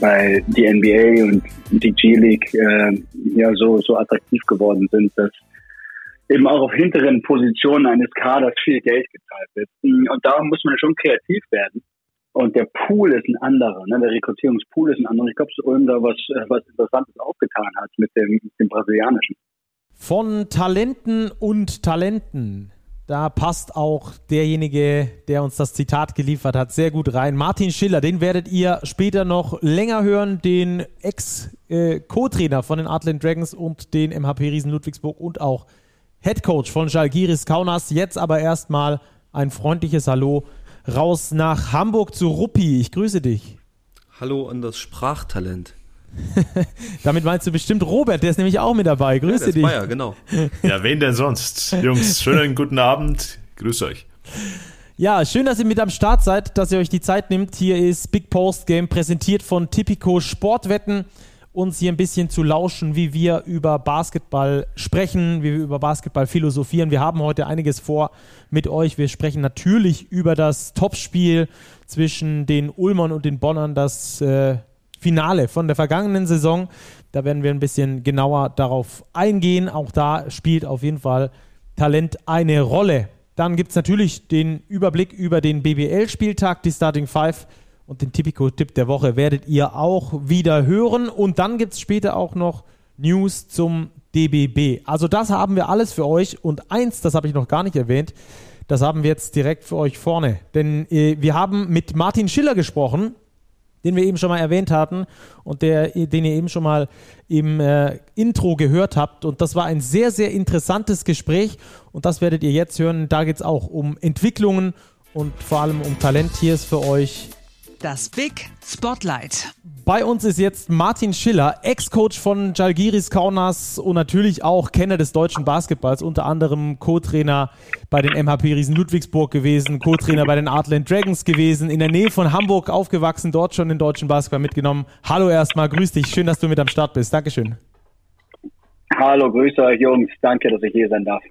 weil die NBA und die G-League äh, ja so, so attraktiv geworden sind, dass eben auch auf hinteren Positionen eines Kaders viel Geld gezahlt wird. Und da muss man schon kreativ werden. Und der Pool ist ein anderer, ne? der Rekrutierungspool ist ein anderer. Ich glaube, dass Ulm da was, äh, was Interessantes aufgetan hat mit dem, mit dem Brasilianischen. Von Talenten und Talenten da passt auch derjenige, der uns das Zitat geliefert hat, sehr gut rein. Martin Schiller, den werdet ihr später noch länger hören, den Ex-Co-Trainer von den Artland Dragons und den MHP Riesen Ludwigsburg und auch Head Coach von Jalgiris Kaunas. Jetzt aber erstmal ein freundliches Hallo raus nach Hamburg zu Ruppi. Ich grüße dich. Hallo an das Sprachtalent. Damit meinst du bestimmt Robert, der ist nämlich auch mit dabei. Grüße ja, dich. Bayer, genau. Ja, wen denn sonst? Jungs, schönen guten Abend. Grüß euch. Ja, schön, dass ihr mit am Start seid, dass ihr euch die Zeit nimmt. Hier ist Big Post Game präsentiert von Tipico Sportwetten. Uns hier ein bisschen zu lauschen, wie wir über Basketball sprechen, wie wir über Basketball philosophieren. Wir haben heute einiges vor mit euch. Wir sprechen natürlich über das Topspiel zwischen den Ulmern und den Bonnern, das äh, Finale von der vergangenen Saison. Da werden wir ein bisschen genauer darauf eingehen. Auch da spielt auf jeden Fall Talent eine Rolle. Dann gibt es natürlich den Überblick über den BBL-Spieltag, die Starting Five und den Tipico-Tipp der Woche werdet ihr auch wieder hören. Und dann gibt es später auch noch News zum DBB. Also das haben wir alles für euch. Und eins, das habe ich noch gar nicht erwähnt, das haben wir jetzt direkt für euch vorne. Denn äh, wir haben mit Martin Schiller gesprochen den wir eben schon mal erwähnt hatten und der, den ihr eben schon mal im äh, Intro gehört habt. Und das war ein sehr, sehr interessantes Gespräch und das werdet ihr jetzt hören. Da geht es auch um Entwicklungen und vor allem um Talent. Hier ist für euch das Big Spotlight. Bei uns ist jetzt Martin Schiller, Ex-Coach von Jalgiris Kaunas und natürlich auch Kenner des deutschen Basketballs, unter anderem Co-Trainer bei den MHP Riesen Ludwigsburg gewesen, Co-Trainer bei den Artland Dragons gewesen, in der Nähe von Hamburg aufgewachsen, dort schon den deutschen Basketball mitgenommen. Hallo erstmal, grüß dich, schön, dass du mit am Start bist. Dankeschön. Hallo, grüße euch Jungs, danke, dass ich hier sein darf.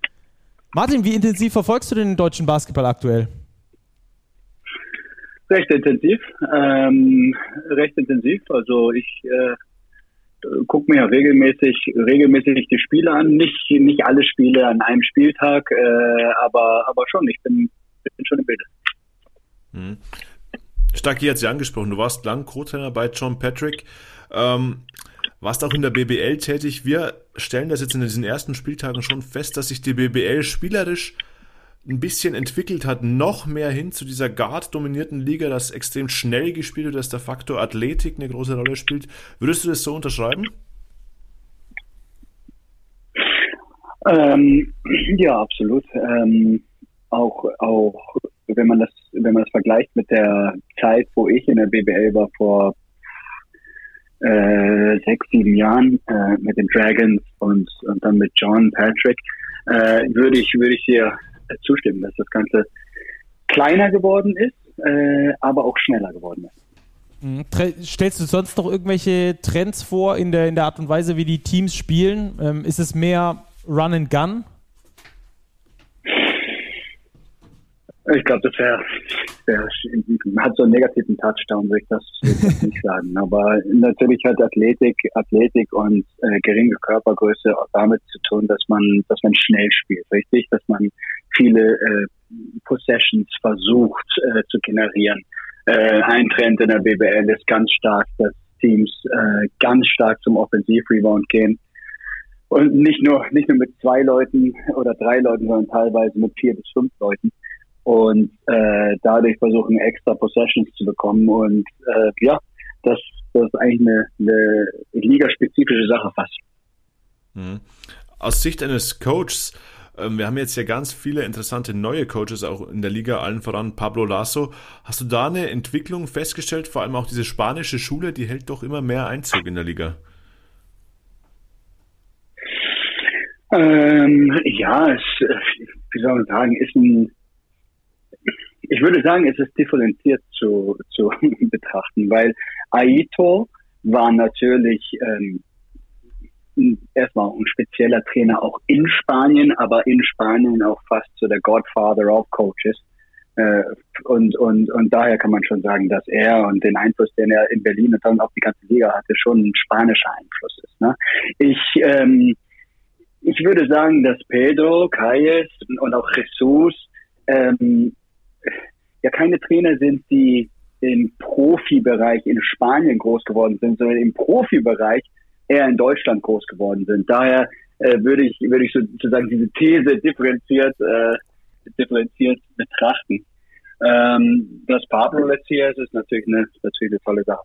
Martin, wie intensiv verfolgst du den deutschen Basketball aktuell? Recht intensiv, ähm, recht intensiv. Also ich äh, gucke mir ja regelmäßig, regelmäßig die Spiele an. Nicht, nicht alle Spiele an einem Spieltag, äh, aber, aber schon. Ich bin, bin schon im Bild. Mhm. Stark hat sie angesprochen. Du warst lang Co-Trainer bei John Patrick. Ähm, warst auch in der BBL tätig. Wir stellen das jetzt in diesen ersten Spieltagen schon fest, dass sich die BBL spielerisch ein bisschen entwickelt hat, noch mehr hin zu dieser Guard-dominierten Liga, das extrem schnell gespielt wird, dass der Faktor Athletik eine große Rolle spielt. Würdest du das so unterschreiben? Ähm, ja, absolut. Ähm, auch, auch wenn man das, wenn man das vergleicht mit der Zeit, wo ich in der BBL war vor äh, sechs, sieben Jahren äh, mit den Dragons und, und dann mit John Patrick, äh, würde ich, würde ich hier zustimmen, dass das Ganze kleiner geworden ist, äh, aber auch schneller geworden ist. Mhm. Stellst du sonst noch irgendwelche Trends vor in der, in der Art und Weise, wie die Teams spielen? Ähm, ist es mehr Run and Gun? Ich glaube, das wäre, wär, hat so einen negativen Touchdown, würde ich das, ich nicht sagen. Aber natürlich hat Athletik, Athletik und äh, geringe Körpergröße auch damit zu tun, dass man, dass man schnell spielt, richtig? Dass man viele äh, Possessions versucht äh, zu generieren. Äh, ein Trend in der BBL ist ganz stark, dass Teams äh, ganz stark zum Offensiv-Rebound gehen. Und nicht nur, nicht nur mit zwei Leuten oder drei Leuten, sondern teilweise mit vier bis fünf Leuten. Und äh, dadurch versuchen, extra Possessions zu bekommen. Und äh, ja, das, das ist eigentlich eine, eine ligaspezifische Sache fast. Mhm. Aus Sicht eines Coaches, ähm, wir haben jetzt ja ganz viele interessante neue Coaches auch in der Liga, allen voran Pablo Lasso. Hast du da eine Entwicklung festgestellt? Vor allem auch diese spanische Schule, die hält doch immer mehr Einzug in der Liga. Ähm, ja, es, wie soll man sagen, ist ein, ich würde sagen, es ist differenziert zu, zu betrachten, weil Aito war natürlich ähm, erstmal ein spezieller Trainer auch in Spanien, aber in Spanien auch fast so der Godfather of Coaches. Äh, und, und, und daher kann man schon sagen, dass er und den Einfluss, den er in Berlin und dann auf die ganze Liga hatte, schon ein spanischer Einfluss ist. Ne? Ich, ähm, ich würde sagen, dass Pedro, Calles und auch Jesus ähm, ja keine Trainer sind, die im Profibereich in Spanien groß geworden sind, sondern im Profibereich eher in Deutschland groß geworden sind. Daher äh, würde ich würde ich sozusagen diese These differenziert äh, differenziert betrachten. Ähm, dass Pablo jetzt hier ist, ist natürlich eine, natürlich eine tolle Sache.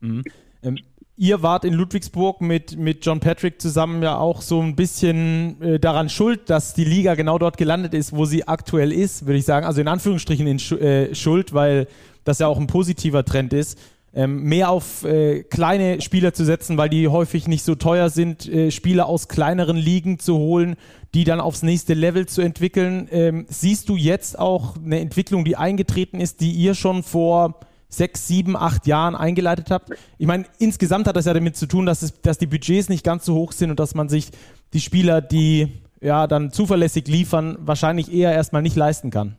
Mhm. Ähm, ihr wart in Ludwigsburg mit, mit John Patrick zusammen ja auch so ein bisschen äh, daran schuld, dass die Liga genau dort gelandet ist, wo sie aktuell ist, würde ich sagen. Also in Anführungsstrichen in Sch äh, Schuld, weil das ja auch ein positiver Trend ist ähm, mehr auf äh, kleine Spieler zu setzen, weil die häufig nicht so teuer sind, äh, Spieler aus kleineren Ligen zu holen, die dann aufs nächste Level zu entwickeln. Ähm, siehst du jetzt auch eine Entwicklung, die eingetreten ist, die ihr schon vor sechs, sieben, acht Jahren eingeleitet habt? Ich meine, insgesamt hat das ja damit zu tun, dass, es, dass die Budgets nicht ganz so hoch sind und dass man sich die Spieler, die ja dann zuverlässig liefern, wahrscheinlich eher erstmal nicht leisten kann.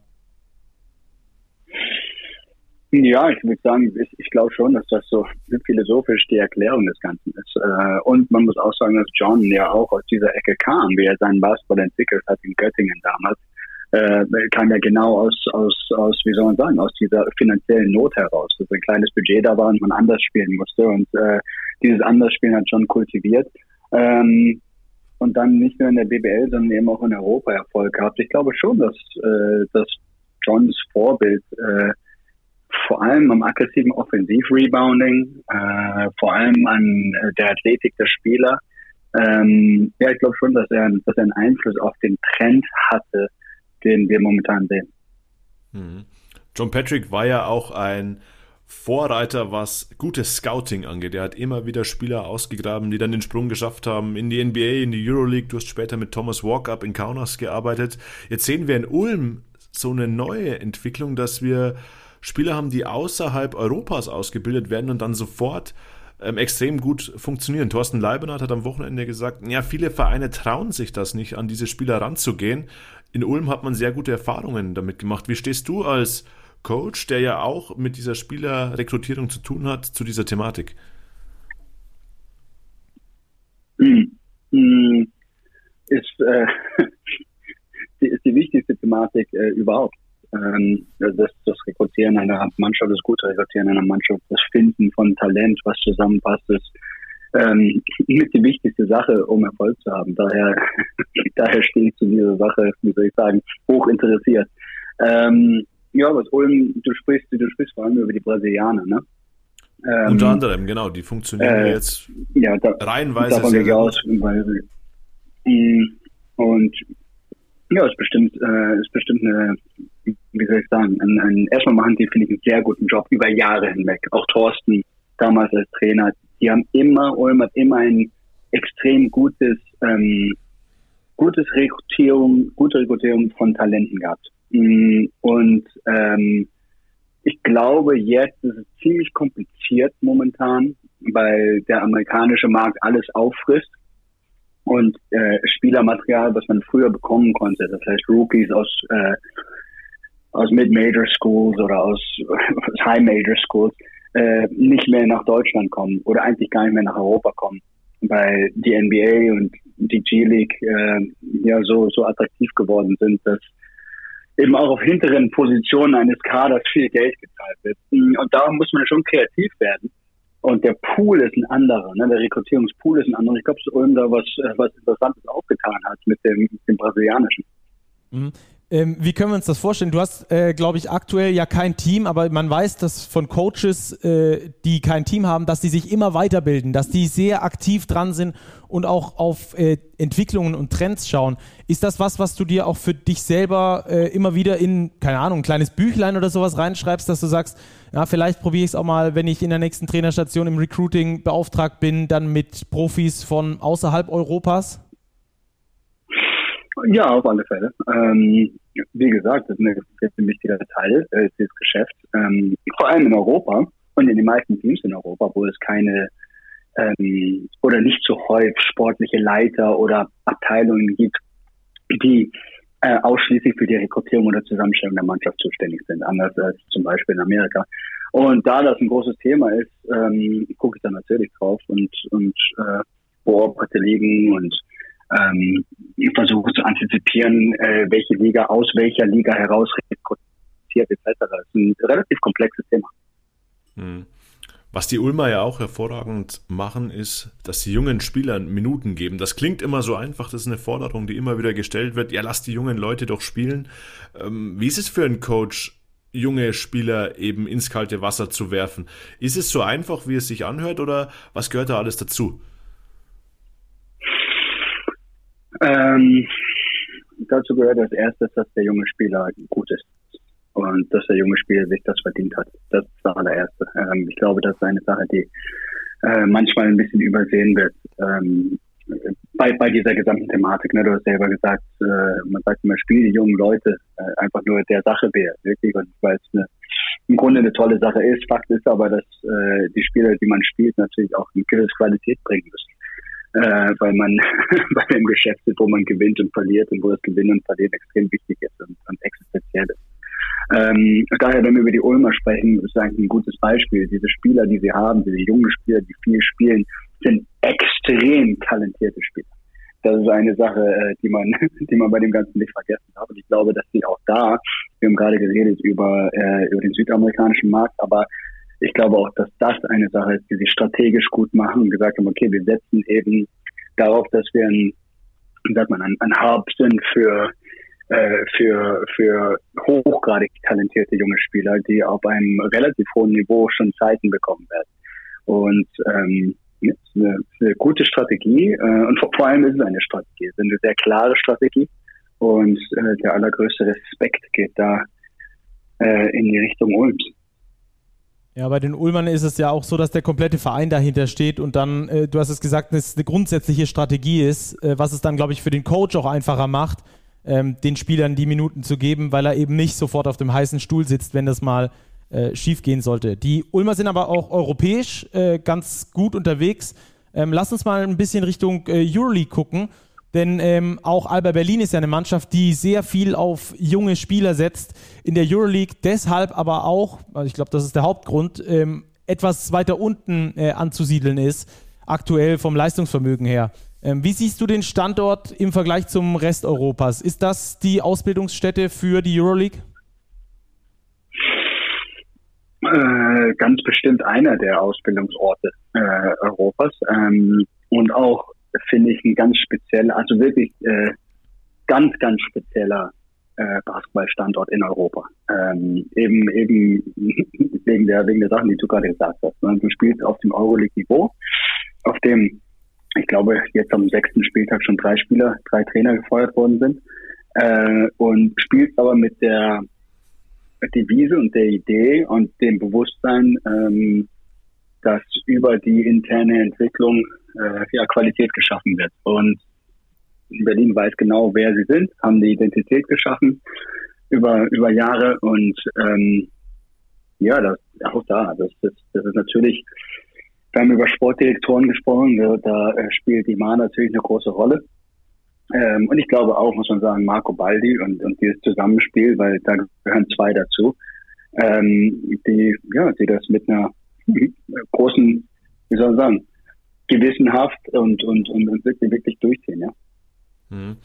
Ja, ich würde sagen, ich, ich glaube schon, dass das so philosophisch die Erklärung des Ganzen ist. Äh, und man muss auch sagen, dass John ja auch aus dieser Ecke kam, wie er seinen Basketball entwickelt hat in Göttingen damals. Äh, kam ja genau aus, aus, aus, wie soll man sagen, aus dieser finanziellen Not heraus, dass ein kleines Budget da war und man anders spielen musste. Und äh, dieses Andersspielen hat John kultiviert. Ähm, und dann nicht nur in der BBL, sondern eben auch in Europa Erfolg gehabt. Ich glaube schon, dass, äh, dass Johns Vorbild äh, vor allem am aggressiven Offensiv-Rebounding, äh, vor allem an äh, der Athletik der Spieler. Ähm, ja, ich glaube schon, dass er, dass er einen Einfluss auf den Trend hatte, den wir momentan sehen. Mhm. John Patrick war ja auch ein Vorreiter, was gutes Scouting angeht. Er hat immer wieder Spieler ausgegraben, die dann den Sprung geschafft haben in die NBA, in die Euroleague. Du hast später mit Thomas Walkup in Kaunas gearbeitet. Jetzt sehen wir in Ulm so eine neue Entwicklung, dass wir Spieler haben, die außerhalb Europas ausgebildet werden und dann sofort ähm, extrem gut funktionieren. Thorsten Leibenhardt hat am Wochenende gesagt, ja, viele Vereine trauen sich das nicht, an diese Spieler ranzugehen. In Ulm hat man sehr gute Erfahrungen damit gemacht. Wie stehst du als Coach, der ja auch mit dieser Spielerrekrutierung zu tun hat, zu dieser Thematik? Hm. Hm. Ist, äh, ist die wichtigste Thematik äh, überhaupt ähm, das, das Rekrutieren einer Mannschaft, das gute Rekrutieren einer Mannschaft, das Finden von Talent, was zusammenpasst, ist ähm, mit die wichtigste Sache, um Erfolg zu haben. Daher, daher stehe ich zu dieser Sache, wie soll ich sagen, hoch interessiert. Ähm, ja, was Ulm, du sprichst, du sprichst vor allem über die Brasilianer, ne? Ähm, Unter anderem, genau, die funktionieren äh, jetzt ja, da, reihenweise davon sehr, sehr aus, weil, mm, und ja, ist bestimmt, äh, ist bestimmt eine, wie soll ich sagen, ein, ein, erstmal machen die, finde ich, einen sehr guten Job über Jahre hinweg. Auch Thorsten, damals als Trainer, die haben immer, Ulm hat immer ein extrem gutes, ähm, gutes Rekrutierung, gute Rekrutierung von Talenten gehabt. Mm, und ähm, ich glaube, jetzt ist es ziemlich kompliziert momentan, weil der amerikanische Markt alles auffrisst und äh, Spielermaterial, was man früher bekommen konnte. Das heißt Rookies aus äh, aus Mid-Major Schools oder aus, aus High-Major Schools äh, nicht mehr nach Deutschland kommen oder eigentlich gar nicht mehr nach Europa kommen, weil die NBA und die G-League äh, ja so so attraktiv geworden sind, dass eben auch auf hinteren Positionen eines Kaders viel Geld gezahlt wird. Und da muss man schon kreativ werden und der Pool ist ein anderer, ne? der Rekrutierungspool ist ein anderer. Ich glaube, dass Ulm da was, äh, was Interessantes aufgetan hat mit dem, mit dem Brasilianischen. Ähm, wie können wir uns das vorstellen? Du hast, äh, glaube ich, aktuell ja kein Team, aber man weiß, dass von Coaches, äh, die kein Team haben, dass die sich immer weiterbilden, dass die sehr aktiv dran sind und auch auf äh, Entwicklungen und Trends schauen. Ist das was, was du dir auch für dich selber äh, immer wieder in, keine Ahnung, ein kleines Büchlein oder sowas reinschreibst, dass du sagst, ja, vielleicht probiere ich es auch mal, wenn ich in der nächsten Trainerstation im Recruiting beauftragt bin, dann mit Profis von außerhalb Europas? Ja, auf alle Fälle. Ähm, wie gesagt, das ist ein, wichtiger Teil äh, dieses Geschäfts. Ähm, vor allem in Europa und in den meisten Teams in Europa, wo es keine ähm, oder nicht so häufig sportliche Leiter oder Abteilungen gibt, die äh, ausschließlich für die Rekrutierung oder Zusammenstellung der Mannschaft zuständig sind, anders als zum Beispiel in Amerika. Und da das ein großes Thema ist, ähm, gucke ich da natürlich drauf und, und äh, beobachte Ligen und ähm, versuche zu antizipieren, äh, welche Liga aus welcher Liga heraus rekrutiert etc. Das ist ein relativ komplexes Thema. Hm. Was die Ulmer ja auch hervorragend machen, ist, dass die jungen Spielern Minuten geben. Das klingt immer so einfach, das ist eine Forderung, die immer wieder gestellt wird. Ja, lass die jungen Leute doch spielen. Ähm, wie ist es für einen Coach, junge Spieler eben ins kalte Wasser zu werfen? Ist es so einfach, wie es sich anhört, oder was gehört da alles dazu? Ähm, dazu gehört als erstes, dass der junge Spieler gut ist und dass der junge Spieler sich das verdient hat. Das ist das allererste. Ähm, ich glaube, das ist eine Sache, die äh, manchmal ein bisschen übersehen wird. Ähm, bei, bei dieser gesamten Thematik, ne, du hast selber gesagt, äh, man sagt immer, spiel die jungen Leute äh, einfach nur der Sache wert, wirklich, weil es eine, im Grunde eine tolle Sache ist. Fakt ist aber, dass äh, die Spieler, die man spielt, natürlich auch eine gewisse Qualität bringen müssen. Äh, weil man bei dem Geschäft ist, wo man gewinnt und verliert und wo das Gewinnen und Verlieren extrem wichtig ist und, und existenziell ist. Ähm, daher, wenn wir über die Ulmer sprechen, ist eigentlich ein gutes Beispiel. Diese Spieler, die sie haben, diese jungen Spieler, die viel spielen, sind extrem talentierte Spieler. Das ist eine Sache, äh, die man, die man bei dem Ganzen nicht vergessen darf. Und ich glaube, dass sie auch da, wir haben gerade geredet über, äh, über den südamerikanischen Markt, aber ich glaube auch, dass das eine Sache ist, die sie strategisch gut machen und gesagt haben, okay, wir setzen eben darauf, dass wir ein, wie sagt man, ein, ein Hub sind für äh, für, für hochgradig talentierte junge Spieler, die auf einem relativ hohen Niveau schon Zeiten bekommen werden. Und ähm, ist eine, eine gute Strategie äh, und vor, vor allem ist es eine Strategie, es ist eine sehr klare Strategie und äh, der allergrößte Respekt geht da äh, in die Richtung Ulms. Ja, bei den Ulmern ist es ja auch so, dass der komplette Verein dahinter steht und dann, äh, du hast es gesagt, es eine grundsätzliche Strategie ist, äh, was es dann, glaube ich, für den Coach auch einfacher macht, ähm, den Spielern die Minuten zu geben, weil er eben nicht sofort auf dem heißen Stuhl sitzt, wenn das mal äh, schief gehen sollte. Die Ulmer sind aber auch europäisch äh, ganz gut unterwegs. Ähm, lass uns mal ein bisschen Richtung äh, Euroleague gucken. Denn ähm, auch Alba Berlin ist ja eine Mannschaft, die sehr viel auf junge Spieler setzt in der Euroleague, deshalb aber auch, also ich glaube, das ist der Hauptgrund, ähm, etwas weiter unten äh, anzusiedeln ist, aktuell vom Leistungsvermögen her. Ähm, wie siehst du den Standort im Vergleich zum Rest Europas? Ist das die Ausbildungsstätte für die Euroleague? Äh, ganz bestimmt einer der Ausbildungsorte äh, Europas ähm, und auch finde ich ein ganz spezieller, also wirklich äh, ganz ganz spezieller äh, Basketballstandort in Europa. Ähm, eben eben wegen der wegen der Sachen, die du gerade gesagt hast. Ne? Du spielst auf dem Euroleague-Niveau, auf dem ich glaube, jetzt am sechsten Spieltag schon drei Spieler, drei Trainer gefeuert worden sind. Äh, und spielt aber mit der Devise und der Idee und dem Bewusstsein, ähm, dass über die interne Entwicklung äh, ja, Qualität geschaffen wird. Und Berlin weiß genau, wer sie sind, haben die Identität geschaffen über, über Jahre und ähm, ja, das auch da. Das, das, das ist natürlich wir haben über Sportdirektoren gesprochen, da, da äh, spielt die Ma natürlich eine große Rolle. Ähm, und ich glaube auch, muss man sagen, Marco Baldi und, und dieses Zusammenspiel, weil da gehören zwei dazu, ähm, die, ja, die das mit einer großen, wie soll man sagen, gewissenhaft und, und, und, und wirklich, wirklich durchziehen, ja. Mhm.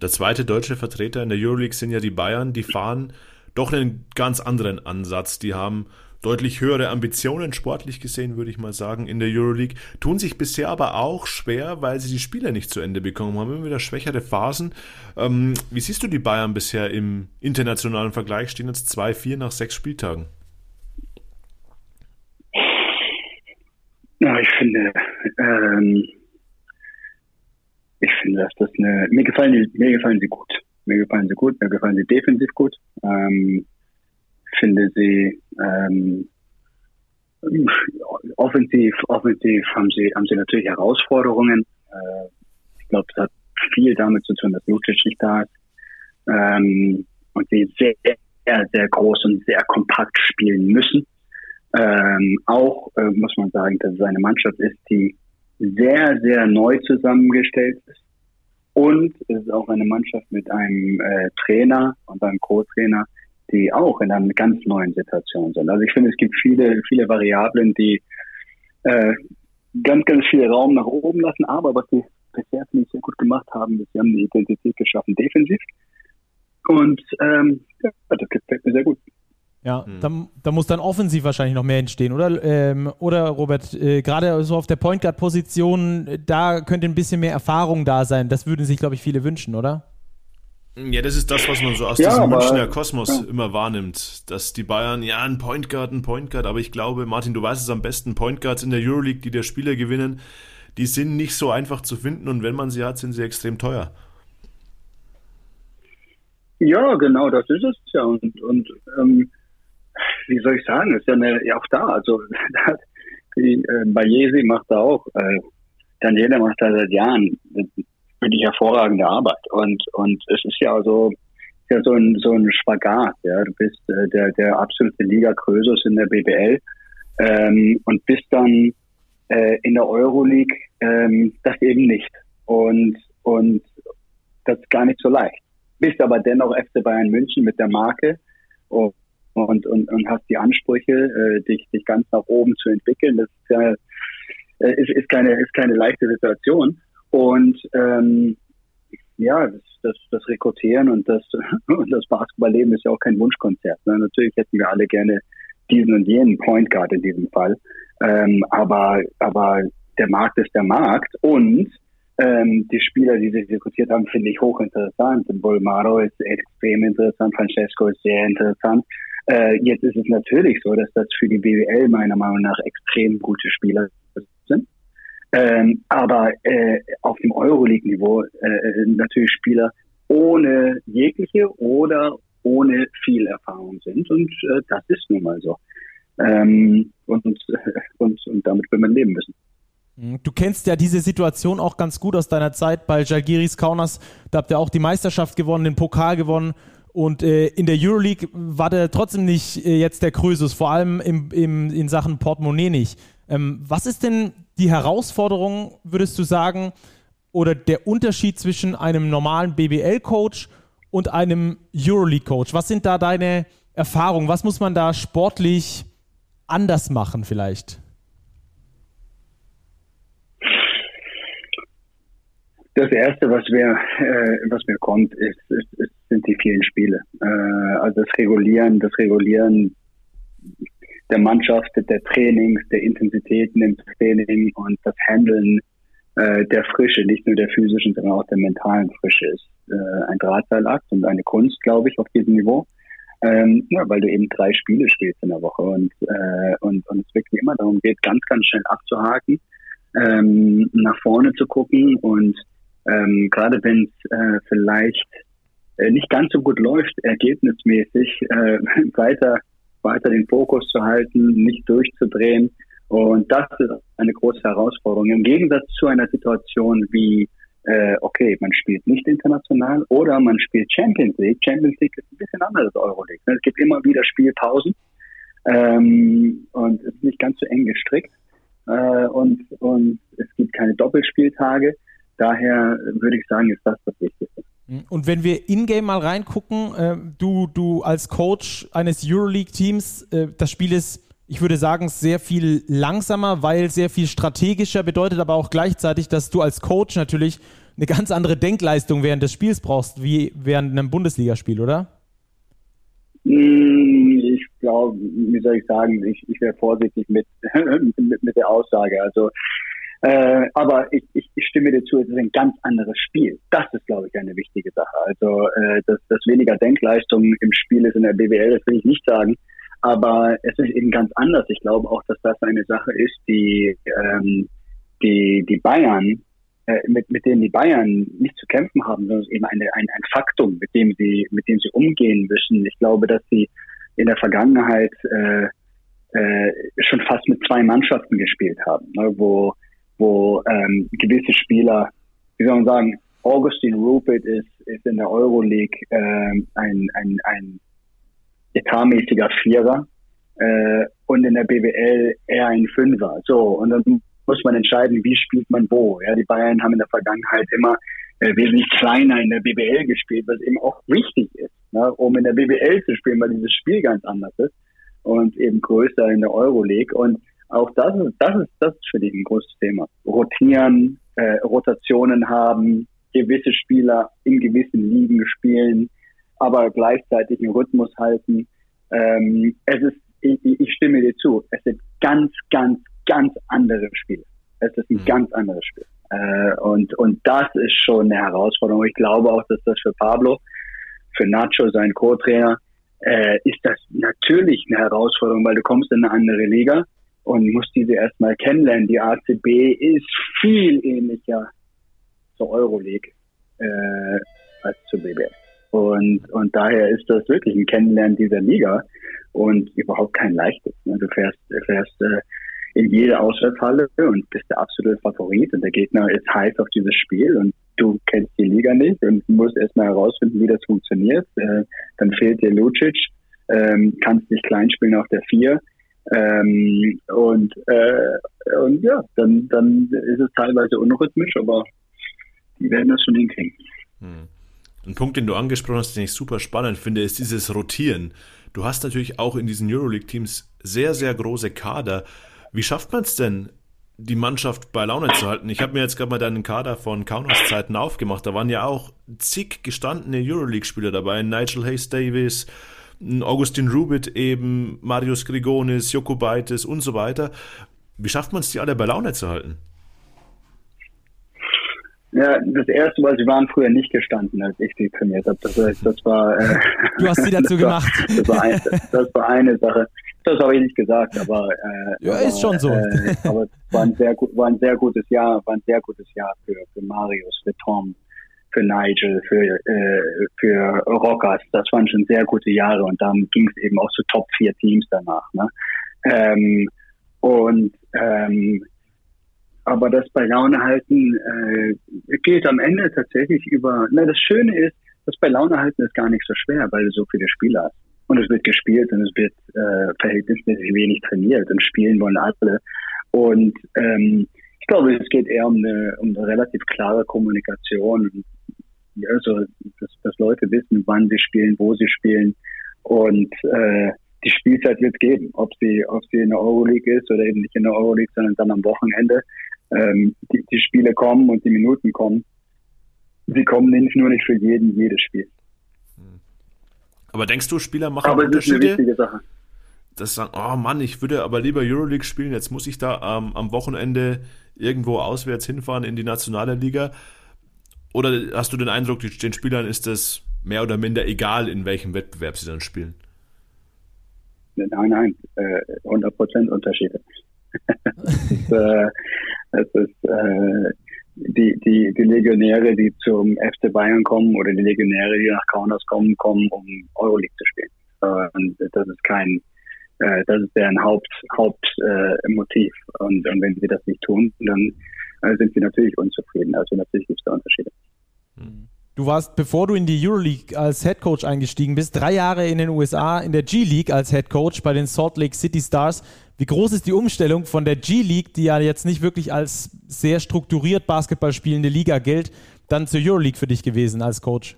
Der zweite deutsche Vertreter in der Euroleague sind ja die Bayern, die fahren doch einen ganz anderen Ansatz. Die haben deutlich höhere Ambitionen, sportlich gesehen, würde ich mal sagen, in der Euroleague, tun sich bisher aber auch schwer, weil sie die Spieler nicht zu Ende bekommen haben, immer wieder schwächere Phasen. Ähm, wie siehst du die Bayern bisher im internationalen Vergleich? Stehen jetzt 2-4 nach sechs Spieltagen. Ja, ich finde, ähm, ich finde, dass das eine, mir gefallen die, mir gefallen sie gut. Mir gefallen sie gut, mir gefallen sie defensiv gut. Ähm, finde sie ähm, offensiv, offensiv haben sie, haben sie natürlich Herausforderungen. Äh, ich glaube, es hat viel damit zu tun, dass Lucic nicht da ist. Ähm, und sie sehr, sehr groß und sehr kompakt spielen müssen. Ähm, auch äh, muss man sagen, dass es eine Mannschaft ist, die sehr, sehr neu zusammengestellt ist Und es ist auch eine Mannschaft mit einem äh, Trainer und einem Co-Trainer, die auch in einer ganz neuen Situation sind. Also ich finde, es gibt viele, viele Variablen, die äh, ganz, ganz viel Raum nach oben lassen. Aber was sie bisher nicht sehr gut gemacht haben, ist, sie haben die Identität geschaffen defensiv. Und ähm, ja, das gefällt mir sehr gut. Ja, hm. da, da, muss dann offensiv wahrscheinlich noch mehr entstehen, oder? Ähm, oder Robert, äh, gerade so auf der Point Guard Position, da könnte ein bisschen mehr Erfahrung da sein. Das würden sich, glaube ich, viele wünschen, oder? Ja, das ist das, was man so aus ja, diesem Münchner Kosmos ja. immer wahrnimmt, dass die Bayern, ja, ein Point Guard, ein Point Guard, aber ich glaube, Martin, du weißt es am besten, Point Guards in der Euroleague, die der Spieler gewinnen, die sind nicht so einfach zu finden und wenn man sie hat, sind sie extrem teuer. Ja, genau, das ist es ja. Und, und ähm, wie soll ich sagen, ist ja, eine, auch da. Also die, äh, Bayesi macht da auch, äh, Daniela macht da seit Jahren wirklich hervorragende Arbeit. Und und es ist ja so ja so ein so ein Spagat. Ja, du bist äh, der der absolute Liga Krösus in der BBL ähm, und bist dann äh, in der Euroleague ähm, das eben nicht. Und und das ist gar nicht so leicht. Bist aber dennoch FC Bayern München mit der Marke. Und und, und, und hast die Ansprüche, äh, dich, dich ganz nach oben zu entwickeln. Das ist, ja, äh, ist, ist, keine, ist keine leichte Situation. Und ähm, ja, das, das, das Rekrutieren und das, und das Basketballleben ist ja auch kein Wunschkonzert. Ne? Natürlich hätten wir alle gerne diesen und jenen Point Guard in diesem Fall. Ähm, aber, aber der Markt ist der Markt und ähm, die Spieler, die sie rekrutiert haben, finde ich hochinteressant. Bolmaro ist extrem interessant, Francesco ist sehr interessant. Äh, jetzt ist es natürlich so, dass das für die BWL meiner Meinung nach extrem gute Spieler sind. Ähm, aber äh, auf dem Euroleague-Niveau äh, natürlich Spieler ohne jegliche oder ohne viel Erfahrung sind. Und äh, das ist nun mal so. Ähm, und, und, und damit will man leben müssen. Mhm. Du kennst ja diese Situation auch ganz gut aus deiner Zeit bei Jalgiris Kaunas. Da habt ihr auch die Meisterschaft gewonnen, den Pokal gewonnen. Und äh, in der Euroleague war der trotzdem nicht äh, jetzt der Krösus, vor allem im, im, in Sachen Portemonnaie nicht. Ähm, was ist denn die Herausforderung, würdest du sagen, oder der Unterschied zwischen einem normalen BBL-Coach und einem Euroleague-Coach? Was sind da deine Erfahrungen? Was muss man da sportlich anders machen vielleicht? Das erste, was mir, äh, was mir kommt, ist, ist, ist, sind die vielen Spiele. Äh, also das Regulieren, das Regulieren der Mannschaft, der Trainings, der Intensitäten im Training und das Handeln äh, der Frische, nicht nur der physischen, sondern auch der mentalen Frische ist äh, ein Drahtseilakt und eine Kunst, glaube ich, auf diesem Niveau. Ähm, ja, weil du eben drei Spiele spielst in der Woche und, äh, und, und es wirklich immer darum geht, ganz, ganz schnell abzuhaken, ähm, nach vorne zu gucken und ähm, gerade wenn es äh, vielleicht äh, nicht ganz so gut läuft, ergebnismäßig äh, weiter, weiter den Fokus zu halten, nicht durchzudrehen. Und das ist eine große Herausforderung. Im Gegensatz zu einer Situation wie, äh, okay, man spielt nicht international oder man spielt Champions League. Champions League ist ein bisschen anders als Euroleague. Es gibt immer wieder Spielpausen ähm, und ist nicht ganz so eng gestrickt. Äh, und, und es gibt keine Doppelspieltage daher würde ich sagen, ist das das Wichtigste. Und wenn wir in-game mal reingucken, äh, du, du als Coach eines Euroleague-Teams, äh, das Spiel ist, ich würde sagen, sehr viel langsamer, weil sehr viel strategischer, bedeutet aber auch gleichzeitig, dass du als Coach natürlich eine ganz andere Denkleistung während des Spiels brauchst, wie während einem Bundesligaspiel, oder? Hm, ich glaube, wie soll ich sagen, ich, ich wäre vorsichtig mit, mit, mit der Aussage. Also äh, aber ich, ich, ich stimme dir zu, es ist ein ganz anderes Spiel. Das ist, glaube ich, eine wichtige Sache. Also, äh, dass, dass weniger Denkleistung im Spiel ist in der BWL, das will ich nicht sagen. Aber es ist eben ganz anders. Ich glaube auch, dass das eine Sache ist, die, ähm, die, die Bayern, äh, mit, mit denen die Bayern nicht zu kämpfen haben, sondern eben eine, ein, ein Faktum, mit dem sie, mit dem sie umgehen müssen. Ich glaube, dass sie in der Vergangenheit äh, äh, schon fast mit zwei Mannschaften gespielt haben, ne, wo wo ähm, gewisse Spieler, wie soll man sagen, Augustin Rupert ist, ist in der Euroleague ähm, ein, ein, ein etatmäßiger Vierer äh, und in der BWL eher ein Fünfer. So, und dann muss man entscheiden, wie spielt man wo. Ja, die Bayern haben in der Vergangenheit immer äh, wesentlich kleiner in der BBL gespielt, was eben auch wichtig ist, ne, um in der BBL zu spielen, weil dieses Spiel ganz anders ist und eben größer in der Euroleague. Und auch das ist, das ist, das ist für die ein großes Thema. Rotieren, äh, Rotationen haben, gewisse Spieler in gewissen Ligen spielen, aber gleichzeitig einen Rhythmus halten. Ähm, es ist, ich, ich stimme dir zu, es sind ganz, ganz, ganz andere Spiele. Es ist ein mhm. ganz anderes Spiel. Äh, und, und das ist schon eine Herausforderung. Ich glaube auch, dass das für Pablo, für Nacho, sein Co-Trainer, äh, ist das natürlich eine Herausforderung, weil du kommst in eine andere Liga und musst diese erstmal kennenlernen. Die ACB ist viel ähnlicher zur Euroleague äh, als zur BBL. Und, und daher ist das wirklich ein Kennenlernen dieser Liga und überhaupt kein leichtes. Ne? Du fährst, du fährst äh, in jede Auswärtshalle und bist der absolute Favorit und der Gegner ist heiß auf dieses Spiel und du kennst die Liga nicht und musst erstmal herausfinden, wie das funktioniert. Äh, dann fehlt dir Lucic, ähm, kannst dich klein spielen auf der Vier. Ähm, und, äh, und ja, dann, dann ist es teilweise unrhythmisch, aber die werden das schon hinkriegen. Hm. Ein Punkt, den du angesprochen hast, den ich super spannend finde, ist dieses Rotieren. Du hast natürlich auch in diesen Euroleague-Teams sehr, sehr große Kader. Wie schafft man es denn, die Mannschaft bei Laune zu halten? Ich habe mir jetzt gerade mal deinen Kader von Kaunas Zeiten aufgemacht. Da waren ja auch zig gestandene Euroleague-Spieler dabei. Nigel Hayes Davis, Augustin Rubit eben, Marius Grigonis, Jokobaitis und so weiter. Wie schafft man es, die alle bei Laune zu halten? Ja, das erste Mal, sie waren früher nicht gestanden, als ich sie trainiert habe. Das, das war. Äh, du hast sie dazu gemacht. War, das, war ein, das war eine Sache. Das habe ich nicht gesagt, aber. Äh, ja, aber, ist schon so. Äh, aber es war ein sehr war ein sehr gutes Jahr, war ein sehr gutes Jahr für, für Marius, für Tom, für Nigel, für äh, für Rockers. Das waren schon sehr gute Jahre und dann ging es eben auch zu Top 4 Teams danach. Ne? Ähm, und ähm, aber das bei Laune halten äh, geht am Ende tatsächlich über. Na, das Schöne ist, das bei Laune halten ist gar nicht so schwer, weil du so viele Spieler hast. Und es wird gespielt und es wird äh, verhältnismäßig wenig trainiert und spielen wollen alle. Und ähm, ich glaube, es geht eher um eine, um eine relativ klare Kommunikation. Also, dass, dass Leute wissen, wann sie spielen, wo sie spielen. Und äh, die Spielzeit wird geben, ob sie, ob sie in der Euroleague ist oder eben nicht in der Euroleague, sondern dann am Wochenende ähm, die, die Spiele kommen und die Minuten kommen. Sie kommen nicht nur nicht für jeden jedes Spiel. Aber denkst du, Spieler machen aber Unterschiede? Das ist eine wichtige Sache. Das sagen, oh Mann, ich würde aber lieber Euroleague spielen, jetzt muss ich da ähm, am Wochenende irgendwo auswärts hinfahren in die nationale Liga. Oder hast du den Eindruck, den Spielern ist das mehr oder minder egal, in welchem Wettbewerb sie dann spielen? Nein, nein, äh, 100% Unterschiede. das ist, äh, ist äh, die, die, die Legionäre, die zum FC Bayern kommen oder die Legionäre, die nach Kaunas kommen, kommen, um Euroleague zu spielen. Äh, und das ist kein, äh, das ist deren Haupt, Hauptmotiv. Äh, und, und wenn sie das nicht tun, dann äh, sind sie natürlich unzufrieden. Also natürlich gibt es da Unterschiede. Du warst, bevor du in die Euroleague als Head Coach eingestiegen bist, drei Jahre in den USA in der G-League als Head Coach bei den Salt Lake City Stars. Wie groß ist die Umstellung von der G-League, die ja jetzt nicht wirklich als sehr strukturiert Basketball spielende Liga gilt, dann zur Euroleague für dich gewesen als Coach?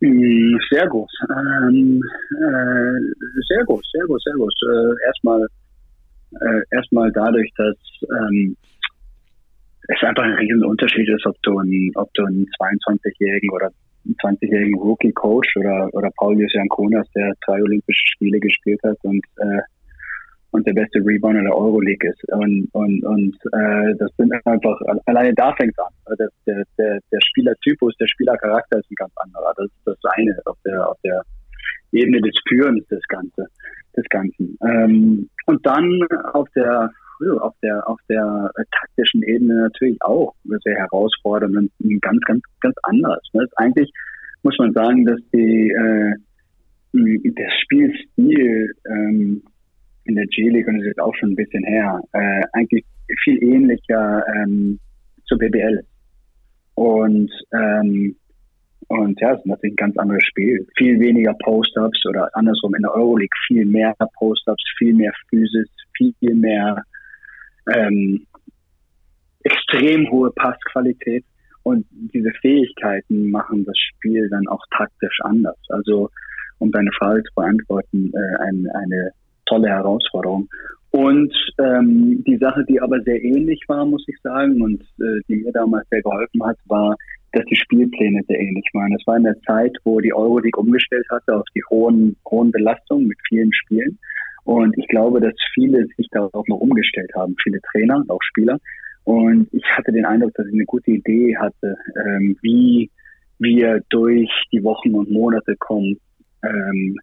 Mm, sehr gut. Ähm, äh, sehr gut, sehr gut, sehr gut. Äh, erstmal, äh, erstmal dadurch, dass ähm, es einfach ein riesen Unterschied ist, ob du einen, ob du einen 22-Jährigen oder 20-jährigen Rookie-Coach oder, oder Paulius Jankonas, der drei Olympische Spiele gespielt hat und, äh, und der beste Rebounder der Euroleague ist. Und, und, und äh, das sind einfach, alleine da fängt es an. Also der, der, der Spielertypus, der Spielercharakter ist ein ganz anderer. Das ist das eine auf der, auf der Ebene des Führens des Ganze, des Ganzen. Ähm, und dann auf der auf der auf der äh, taktischen Ebene natürlich auch sehr herausfordernd und ganz ganz ganz anders. Ne? Eigentlich muss man sagen, dass die äh, der Spielstil ähm, in der G-League, und das ist auch schon ein bisschen her, äh, eigentlich viel ähnlicher ähm, zur BBL. Und ähm, und ja, es ist natürlich ein ganz anderes Spiel. Viel weniger Post-Ups oder andersrum in der Euroleague viel mehr Post-Ups, viel mehr Physis, viel mehr ähm, extrem hohe Passqualität und diese Fähigkeiten machen das Spiel dann auch taktisch anders. Also um deine Frage zu beantworten, äh, ein, eine tolle Herausforderung. Und ähm, die Sache, die aber sehr ähnlich war, muss ich sagen, und äh, die mir damals sehr geholfen hat, war, dass die Spielpläne sehr ähnlich waren. Es war in der Zeit, wo die Euroleague umgestellt hatte auf die hohen, hohen Belastungen mit vielen Spielen. Und ich glaube, dass viele sich darauf noch umgestellt haben, viele Trainer, auch Spieler. Und ich hatte den Eindruck, dass ich eine gute Idee hatte, ähm, wie wir durch die Wochen und Monate kommen ähm,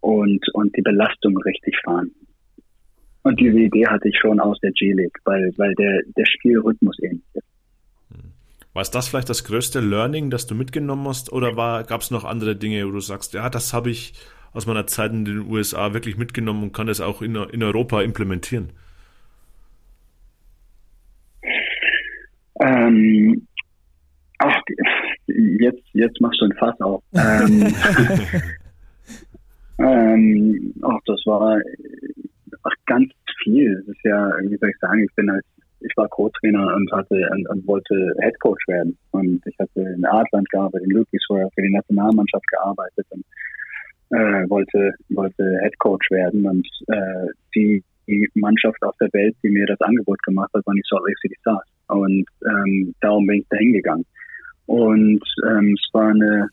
und, und die Belastung richtig fahren. Und diese Idee hatte ich schon aus der G-League, weil, weil der, der Spielrhythmus ähnlich ist. War es das vielleicht das größte Learning, das du mitgenommen hast, oder gab es noch andere Dinge, wo du sagst, ja, das habe ich aus meiner Zeit in den USA wirklich mitgenommen und kann das auch in, in Europa implementieren? Ähm, ach, jetzt, jetzt machst du ein Fass auf. Ähm, ähm, ach, das war ach, ganz viel. Das ist ja, wie soll ich sagen, ich bin als ich war Co-Trainer und hatte und, und wollte Head Coach werden. Und ich hatte in Adland gearbeitet, in Ludwigsburg für die Nationalmannschaft gearbeitet und äh, wollte, wollte Head Coach werden. Und äh, die, die Mannschaft auf der Welt, die mir das Angebot gemacht hat, war die Salt Lake City Stars. Und ähm, darum bin ich da hingegangen. Und ähm, es war eine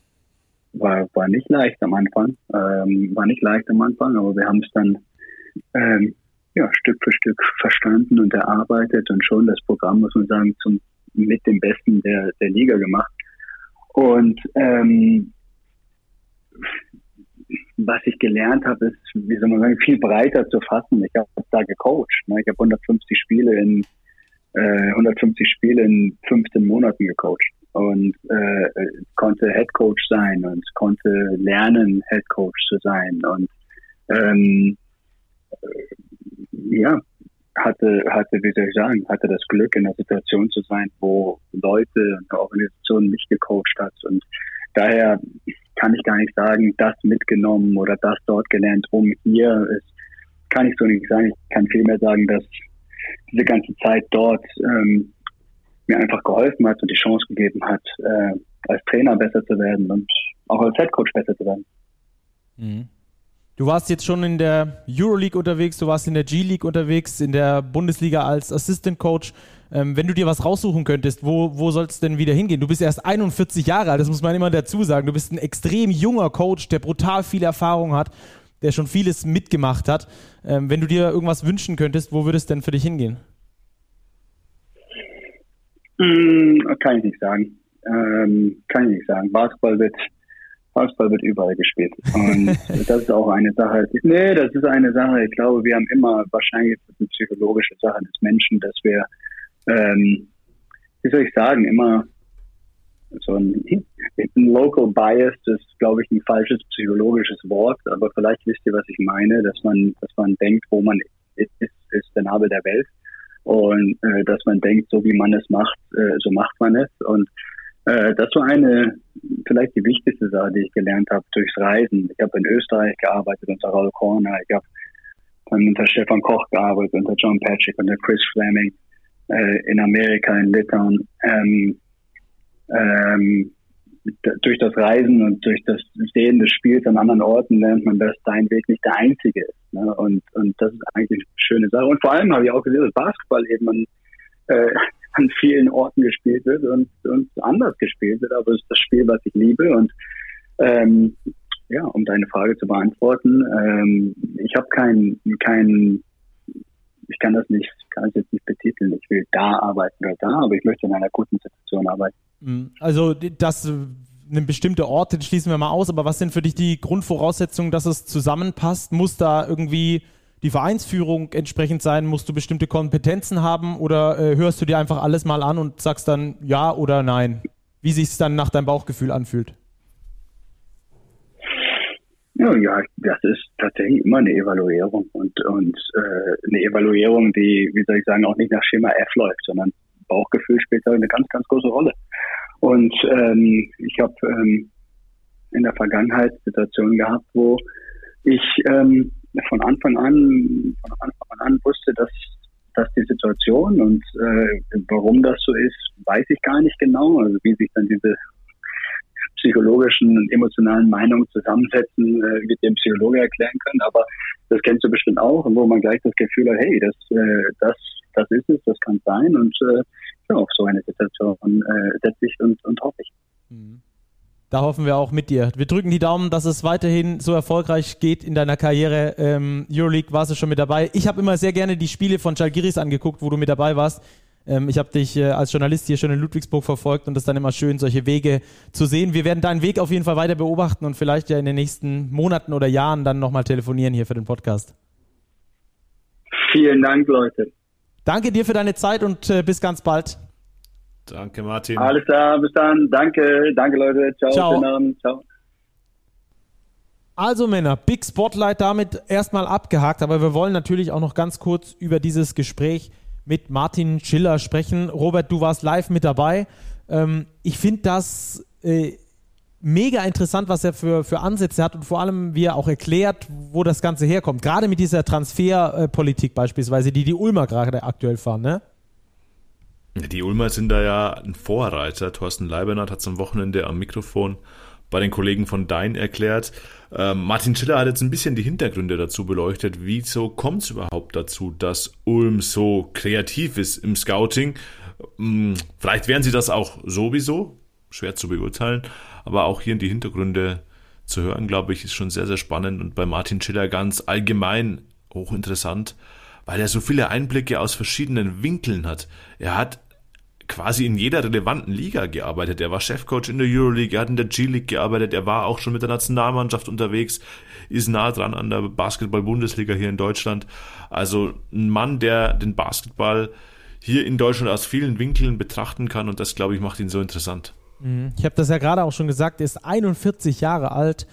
war, war nicht leicht am Anfang, ähm, war nicht leicht am Anfang, aber wir haben es dann ähm, ja, Stück für Stück verstanden und erarbeitet und schon das Programm, muss man sagen, zum, mit dem Besten der, der Liga gemacht. Und ähm, was ich gelernt habe, ist, wie soll man sagen, viel breiter zu fassen. Ich habe da gecoacht. Ne? Ich habe 150 Spiele in äh, 150 Spiele in 15 Monaten gecoacht und äh, konnte Head Coach sein und konnte lernen, Head Coach zu sein und ähm, ja, hatte, hatte, wie soll ich sagen, hatte das Glück, in einer Situation zu sein, wo Leute und eine Organisation mich gecoacht hat. Und daher kann ich gar nicht sagen, das mitgenommen oder das dort gelernt, um hier ist, kann ich so nicht sagen. Ich kann vielmehr sagen, dass diese ganze Zeit dort ähm, mir einfach geholfen hat und die Chance gegeben hat, äh, als Trainer besser zu werden und auch als Headcoach besser zu werden. Mhm. Du warst jetzt schon in der Euroleague unterwegs, du warst in der G-League unterwegs, in der Bundesliga als Assistant Coach. Ähm, wenn du dir was raussuchen könntest, wo, wo soll es denn wieder hingehen? Du bist erst 41 Jahre alt, das muss man immer dazu sagen. Du bist ein extrem junger Coach, der brutal viel Erfahrung hat, der schon vieles mitgemacht hat. Ähm, wenn du dir irgendwas wünschen könntest, wo würde es denn für dich hingehen? Mm, kann ich nicht sagen. Ähm, kann ich nicht sagen. Basketball wird Fußball wird überall gespielt. Und das ist auch eine Sache. Nee, das ist eine Sache. Ich glaube, wir haben immer wahrscheinlich eine psychologische Sache des Menschen, dass wir, ähm, wie soll ich sagen, immer so ein, ein Local Bias, das ist, glaube ich, ein falsches psychologisches Wort, aber vielleicht wisst ihr, was ich meine, dass man, dass man denkt, wo man ist, ist, der Nabel der Welt. Und äh, dass man denkt, so wie man es macht, äh, so macht man es. Und äh, das war eine, vielleicht die wichtigste Sache, die ich gelernt habe durchs Reisen. Ich habe in Österreich gearbeitet unter Raul Korner, ich habe dann unter Stefan Koch gearbeitet, unter John Patrick, unter Chris Fleming, in Amerika, in Litauen. Ähm, ähm, durch das Reisen und durch das Sehen des Spiels an anderen Orten lernt man, dass dein Weg nicht der einzige ist. Ne? Und, und das ist eigentlich eine schöne Sache. Und vor allem habe ich auch gesehen, dass Basketball eben ein, äh, an vielen Orten gespielt wird und, und anders gespielt wird, aber es ist das Spiel, was ich liebe und ähm, ja, um deine Frage zu beantworten, ähm, ich habe keinen, kein, ich kann das nicht, kann es jetzt nicht betiteln. Ich will da arbeiten oder da, aber ich möchte in einer guten Situation arbeiten. Mhm. Also das ein bestimmter Ort, den schließen wir mal aus, aber was sind für dich die Grundvoraussetzungen, dass es zusammenpasst? Muss da irgendwie die Vereinsführung entsprechend sein? Musst du bestimmte Kompetenzen haben oder äh, hörst du dir einfach alles mal an und sagst dann ja oder nein? Wie sich es dann nach deinem Bauchgefühl anfühlt? Ja, ja, das ist tatsächlich immer eine Evaluierung und, und äh, eine Evaluierung, die, wie soll ich sagen, auch nicht nach Schema F läuft, sondern Bauchgefühl spielt da eine ganz, ganz große Rolle. Und ähm, ich habe ähm, in der Vergangenheit Situationen gehabt, wo ich ähm, von Anfang an, von Anfang an wusste, dass das die Situation und äh, warum das so ist, weiß ich gar nicht genau. Also wie sich dann diese psychologischen und emotionalen Meinungen zusammensetzen, äh, mit dem Psychologe erklären können. Aber das kennst du bestimmt auch, wo man gleich das Gefühl hat, hey, das, äh, das, das ist es, das kann sein und äh, ja, auf so eine Situation äh, setze ich und, und hoffe ich. Mhm. Da hoffen wir auch mit dir. Wir drücken die Daumen, dass es weiterhin so erfolgreich geht in deiner Karriere. Ähm, Euroleague warst du schon mit dabei. Ich habe immer sehr gerne die Spiele von Jalgiris angeguckt, wo du mit dabei warst. Ähm, ich habe dich äh, als Journalist hier schon in Ludwigsburg verfolgt und es ist dann immer schön, solche Wege zu sehen. Wir werden deinen Weg auf jeden Fall weiter beobachten und vielleicht ja in den nächsten Monaten oder Jahren dann nochmal telefonieren hier für den Podcast. Vielen Dank, Leute. Danke dir für deine Zeit und äh, bis ganz bald. Danke, Martin. Alles klar, bis dann. Danke, danke, Leute. Ciao. Ciao. Schönen Abend. Ciao. Also Männer, Big Spotlight damit erstmal abgehakt, aber wir wollen natürlich auch noch ganz kurz über dieses Gespräch mit Martin Schiller sprechen. Robert, du warst live mit dabei. Ähm, ich finde das äh, mega interessant, was er für, für Ansätze hat und vor allem, wie er auch erklärt, wo das Ganze herkommt. Gerade mit dieser Transferpolitik beispielsweise, die die Ulmer gerade aktuell fahren, ne? Die Ulmer sind da ja ein Vorreiter. Thorsten Leibernat hat es am Wochenende am Mikrofon bei den Kollegen von Dein erklärt. Ähm, Martin Schiller hat jetzt ein bisschen die Hintergründe dazu beleuchtet. Wieso kommt es überhaupt dazu, dass Ulm so kreativ ist im Scouting? Hm, vielleicht wären sie das auch sowieso, schwer zu beurteilen, aber auch hier in die Hintergründe zu hören, glaube ich, ist schon sehr, sehr spannend und bei Martin Schiller ganz allgemein hochinteressant, weil er so viele Einblicke aus verschiedenen Winkeln hat. Er hat quasi in jeder relevanten Liga gearbeitet. Er war Chefcoach in der Euroleague, er hat in der G-League gearbeitet, er war auch schon mit der Nationalmannschaft unterwegs, ist nah dran an der Basketball-Bundesliga hier in Deutschland. Also ein Mann, der den Basketball hier in Deutschland aus vielen Winkeln betrachten kann und das, glaube ich, macht ihn so interessant. Mhm. Ich habe das ja gerade auch schon gesagt, er ist 41 Jahre alt.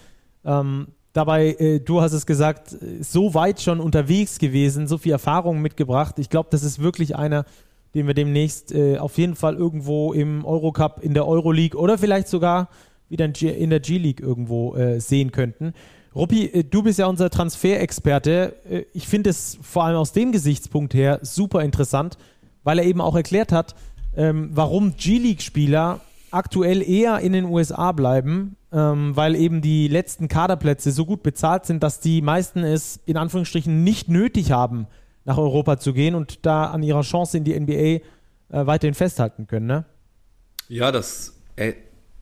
Ähm, dabei, äh, du hast es gesagt, so weit schon unterwegs gewesen, so viel Erfahrung mitgebracht. Ich glaube, das ist wirklich einer, den wir demnächst äh, auf jeden Fall irgendwo im Eurocup, in der Euroleague oder vielleicht sogar wieder in der G-League irgendwo äh, sehen könnten. Ruppi, äh, du bist ja unser Transferexperte. Äh, ich finde es vor allem aus dem Gesichtspunkt her super interessant, weil er eben auch erklärt hat, ähm, warum G-League-Spieler aktuell eher in den USA bleiben, ähm, weil eben die letzten Kaderplätze so gut bezahlt sind, dass die meisten es in Anführungsstrichen nicht nötig haben, nach Europa zu gehen und da an ihrer Chance in die NBA äh, weiterhin festhalten können, ne? Ja, das er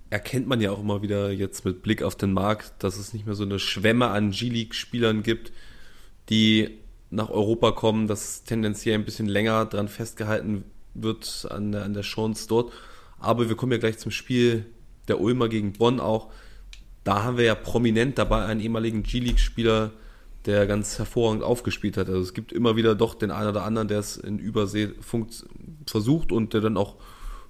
erkennt man ja auch immer wieder jetzt mit Blick auf den Markt, dass es nicht mehr so eine Schwemme an G-League-Spielern gibt, die nach Europa kommen, dass tendenziell ein bisschen länger dran festgehalten wird an der, an der Chance dort. Aber wir kommen ja gleich zum Spiel der Ulmer gegen Bonn auch. Da haben wir ja prominent dabei einen ehemaligen G-League-Spieler, der ganz hervorragend aufgespielt hat. Also es gibt immer wieder doch den einen oder anderen, der es in Übersee versucht und der dann auch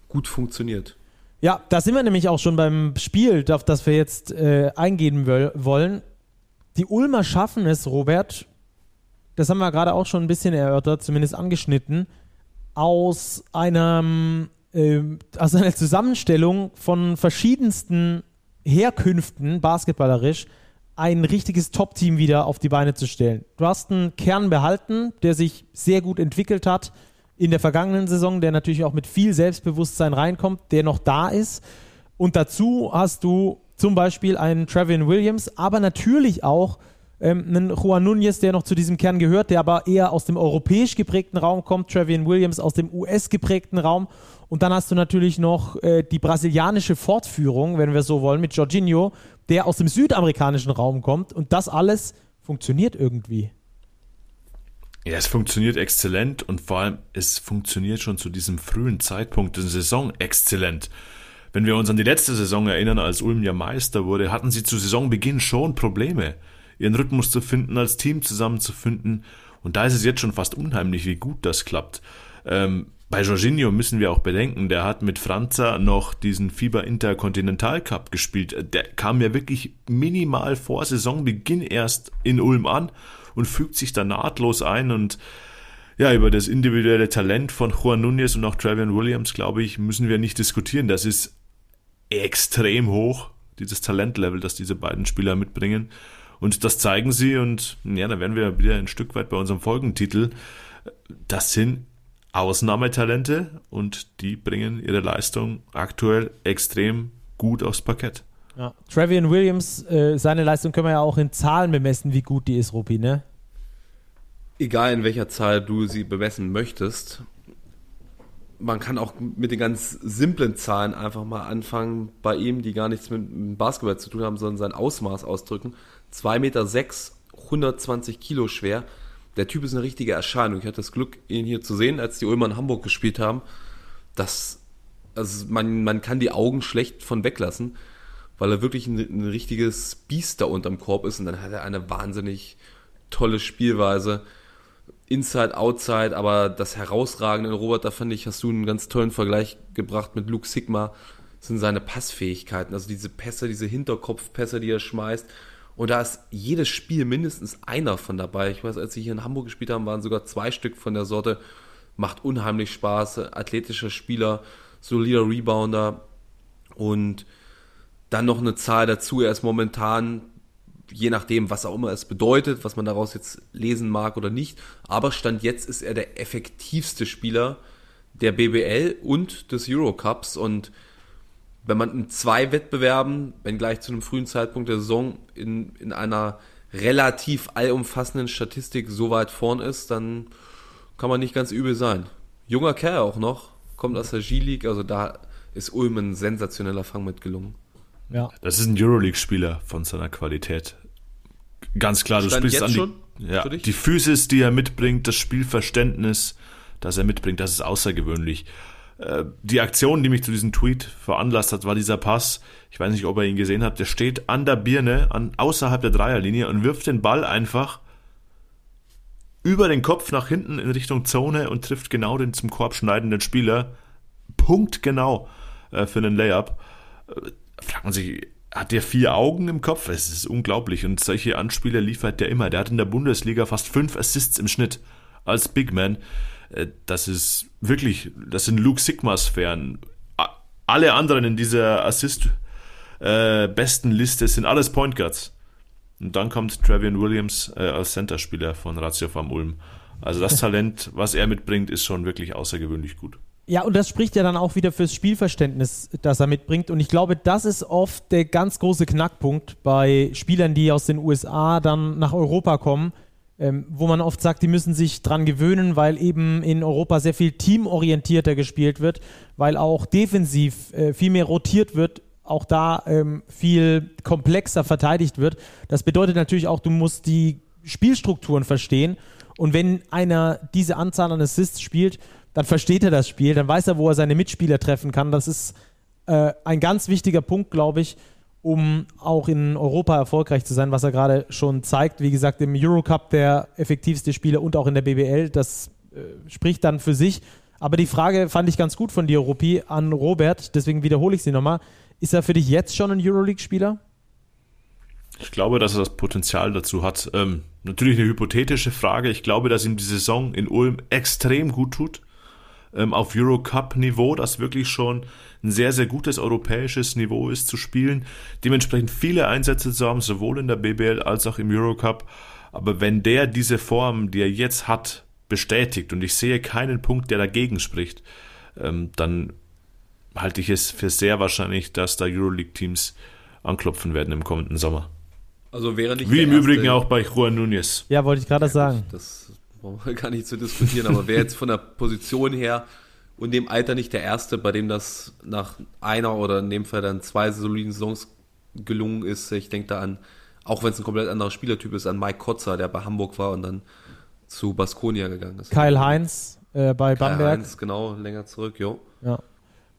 gut funktioniert. Ja, da sind wir nämlich auch schon beim Spiel, auf das wir jetzt äh, eingehen wollen. Die Ulmer schaffen es, Robert, das haben wir gerade auch schon ein bisschen erörtert, zumindest angeschnitten, aus einem äh, aus einer Zusammenstellung von verschiedensten Herkünften basketballerisch ein richtiges Top-Team wieder auf die Beine zu stellen. Du hast einen Kern behalten, der sich sehr gut entwickelt hat in der vergangenen Saison, der natürlich auch mit viel Selbstbewusstsein reinkommt, der noch da ist. Und dazu hast du zum Beispiel einen Travian Williams, aber natürlich auch ähm, einen Juan Nunez, der noch zu diesem Kern gehört, der aber eher aus dem europäisch geprägten Raum kommt, Travian Williams aus dem US geprägten Raum. Und dann hast du natürlich noch äh, die brasilianische Fortführung, wenn wir so wollen, mit Jorginho, der aus dem südamerikanischen Raum kommt. Und das alles funktioniert irgendwie. Ja, es funktioniert exzellent und vor allem, es funktioniert schon zu diesem frühen Zeitpunkt der Saison exzellent. Wenn wir uns an die letzte Saison erinnern, als Ulm ja Meister wurde, hatten sie zu Saisonbeginn schon Probleme, ihren Rhythmus zu finden, als Team zusammenzufinden. Und da ist es jetzt schon fast unheimlich, wie gut das klappt. Ähm, bei Jorginho müssen wir auch bedenken, der hat mit Franza noch diesen FIBA Intercontinental Cup gespielt. Der kam ja wirklich minimal vor Saisonbeginn erst in Ulm an und fügt sich da nahtlos ein und ja, über das individuelle Talent von Juan Nunez und auch Travian Williams, glaube ich, müssen wir nicht diskutieren. Das ist extrem hoch, dieses Talentlevel, das diese beiden Spieler mitbringen. Und das zeigen sie und ja, da werden wir wieder ein Stück weit bei unserem Folgentitel. Das sind Ausnahmetalente und die bringen ihre Leistung aktuell extrem gut aufs Parkett. Ja. Travian Williams, äh, seine Leistung können wir ja auch in Zahlen bemessen, wie gut die ist, Rupi, ne? Egal in welcher Zahl du sie bemessen möchtest, man kann auch mit den ganz simplen Zahlen einfach mal anfangen, bei ihm, die gar nichts mit Basketball zu tun haben, sondern sein Ausmaß ausdrücken. 2,6 Meter, 120 Kilo schwer. Der Typ ist eine richtige Erscheinung. Ich hatte das Glück, ihn hier zu sehen, als die Ulmer in Hamburg gespielt haben. Das, also man, man kann die Augen schlecht von weglassen weil er wirklich ein, ein richtiges Biest da unterm Korb ist und dann hat er eine wahnsinnig tolle Spielweise. Inside, Outside, aber das Herausragende in Robert, da fand ich, hast du einen ganz tollen Vergleich gebracht mit Luke Sigma, sind seine Passfähigkeiten, also diese Pässe, diese Hinterkopfpässe, die er schmeißt. Und da ist jedes Spiel mindestens einer von dabei. Ich weiß, als sie hier in Hamburg gespielt haben, waren sogar zwei Stück von der Sorte. Macht unheimlich Spaß, athletischer Spieler, solider Rebounder und dann noch eine Zahl dazu. Er ist momentan, je nachdem, was auch immer es bedeutet, was man daraus jetzt lesen mag oder nicht, aber Stand jetzt ist er der effektivste Spieler der BBL und des Eurocups und wenn man in zwei Wettbewerben, wenn gleich zu einem frühen Zeitpunkt der Saison in, in einer relativ allumfassenden Statistik so weit vorn ist, dann kann man nicht ganz übel sein. Junger Kerl auch noch, kommt aus der G-League, also da ist Ulm ein sensationeller Fang mit gelungen. Ja. Das ist ein Euroleague-Spieler von seiner Qualität. Ganz klar, du Stand sprichst an die, ja, die Physis, die er mitbringt, das Spielverständnis, das er mitbringt, das ist außergewöhnlich. Äh, die Aktion, die mich zu diesem Tweet veranlasst hat, war dieser Pass. Ich weiß nicht, ob ihr ihn gesehen habt. Der steht an der Birne, an, außerhalb der Dreierlinie und wirft den Ball einfach über den Kopf nach hinten in Richtung Zone und trifft genau den zum Korb schneidenden Spieler. Punkt genau äh, für einen Layup. Äh, fragt man sich, hat der vier Augen im Kopf? Es ist unglaublich. Und solche Anspieler liefert der immer. Der hat in der Bundesliga fast fünf Assists im Schnitt als Big Man. Äh, das ist wirklich, das sind Luke Sigma-Sphären. Alle anderen in dieser Assist-besten äh, Liste sind alles Point Guards. Und dann kommt Travian Williams äh, als Centerspieler von Ratio vom Ulm. Also das Talent, was er mitbringt, ist schon wirklich außergewöhnlich gut. Ja, und das spricht ja dann auch wieder fürs Spielverständnis, das er mitbringt. Und ich glaube, das ist oft der ganz große Knackpunkt bei Spielern, die aus den USA dann nach Europa kommen, ähm, wo man oft sagt, die müssen sich dran gewöhnen, weil eben in Europa sehr viel teamorientierter gespielt wird, weil auch defensiv äh, viel mehr rotiert wird, auch da ähm, viel komplexer verteidigt wird. Das bedeutet natürlich auch, du musst die Spielstrukturen verstehen. Und wenn einer diese Anzahl an Assists spielt, dann versteht er das Spiel, dann weiß er, wo er seine Mitspieler treffen kann. Das ist äh, ein ganz wichtiger Punkt, glaube ich, um auch in Europa erfolgreich zu sein, was er gerade schon zeigt. Wie gesagt, im Eurocup der effektivste Spieler und auch in der BBL. Das äh, spricht dann für sich. Aber die Frage fand ich ganz gut von dir, Rupi, an Robert. Deswegen wiederhole ich sie nochmal. Ist er für dich jetzt schon ein Euroleague-Spieler? Ich glaube, dass er das Potenzial dazu hat. Ähm, natürlich eine hypothetische Frage. Ich glaube, dass ihm die Saison in Ulm extrem gut tut ähm, auf Eurocup-Niveau, das wirklich schon ein sehr, sehr gutes europäisches Niveau ist zu spielen. Dementsprechend viele Einsätze zu haben, sowohl in der BBL als auch im Eurocup. Aber wenn der diese Form, die er jetzt hat, bestätigt und ich sehe keinen Punkt, der dagegen spricht, ähm, dann halte ich es für sehr wahrscheinlich, dass da Euroleague-Teams anklopfen werden im kommenden Sommer. Also wäre nicht Wie im Übrigen auch bei Juan Núñez. Ja, wollte ich gerade ja, sagen. Das brauchen wir gar nicht zu diskutieren, aber wer jetzt von der Position her und dem Alter nicht der Erste, bei dem das nach einer oder in dem Fall dann zwei soliden Saisons gelungen ist. Ich denke da an, auch wenn es ein komplett anderer Spielertyp ist, an Mike Kotzer, der bei Hamburg war und dann zu Baskonia gegangen ist. Kyle Heinz äh, bei Kyle Bamberg. Heinz, genau, länger zurück, jo. Ja.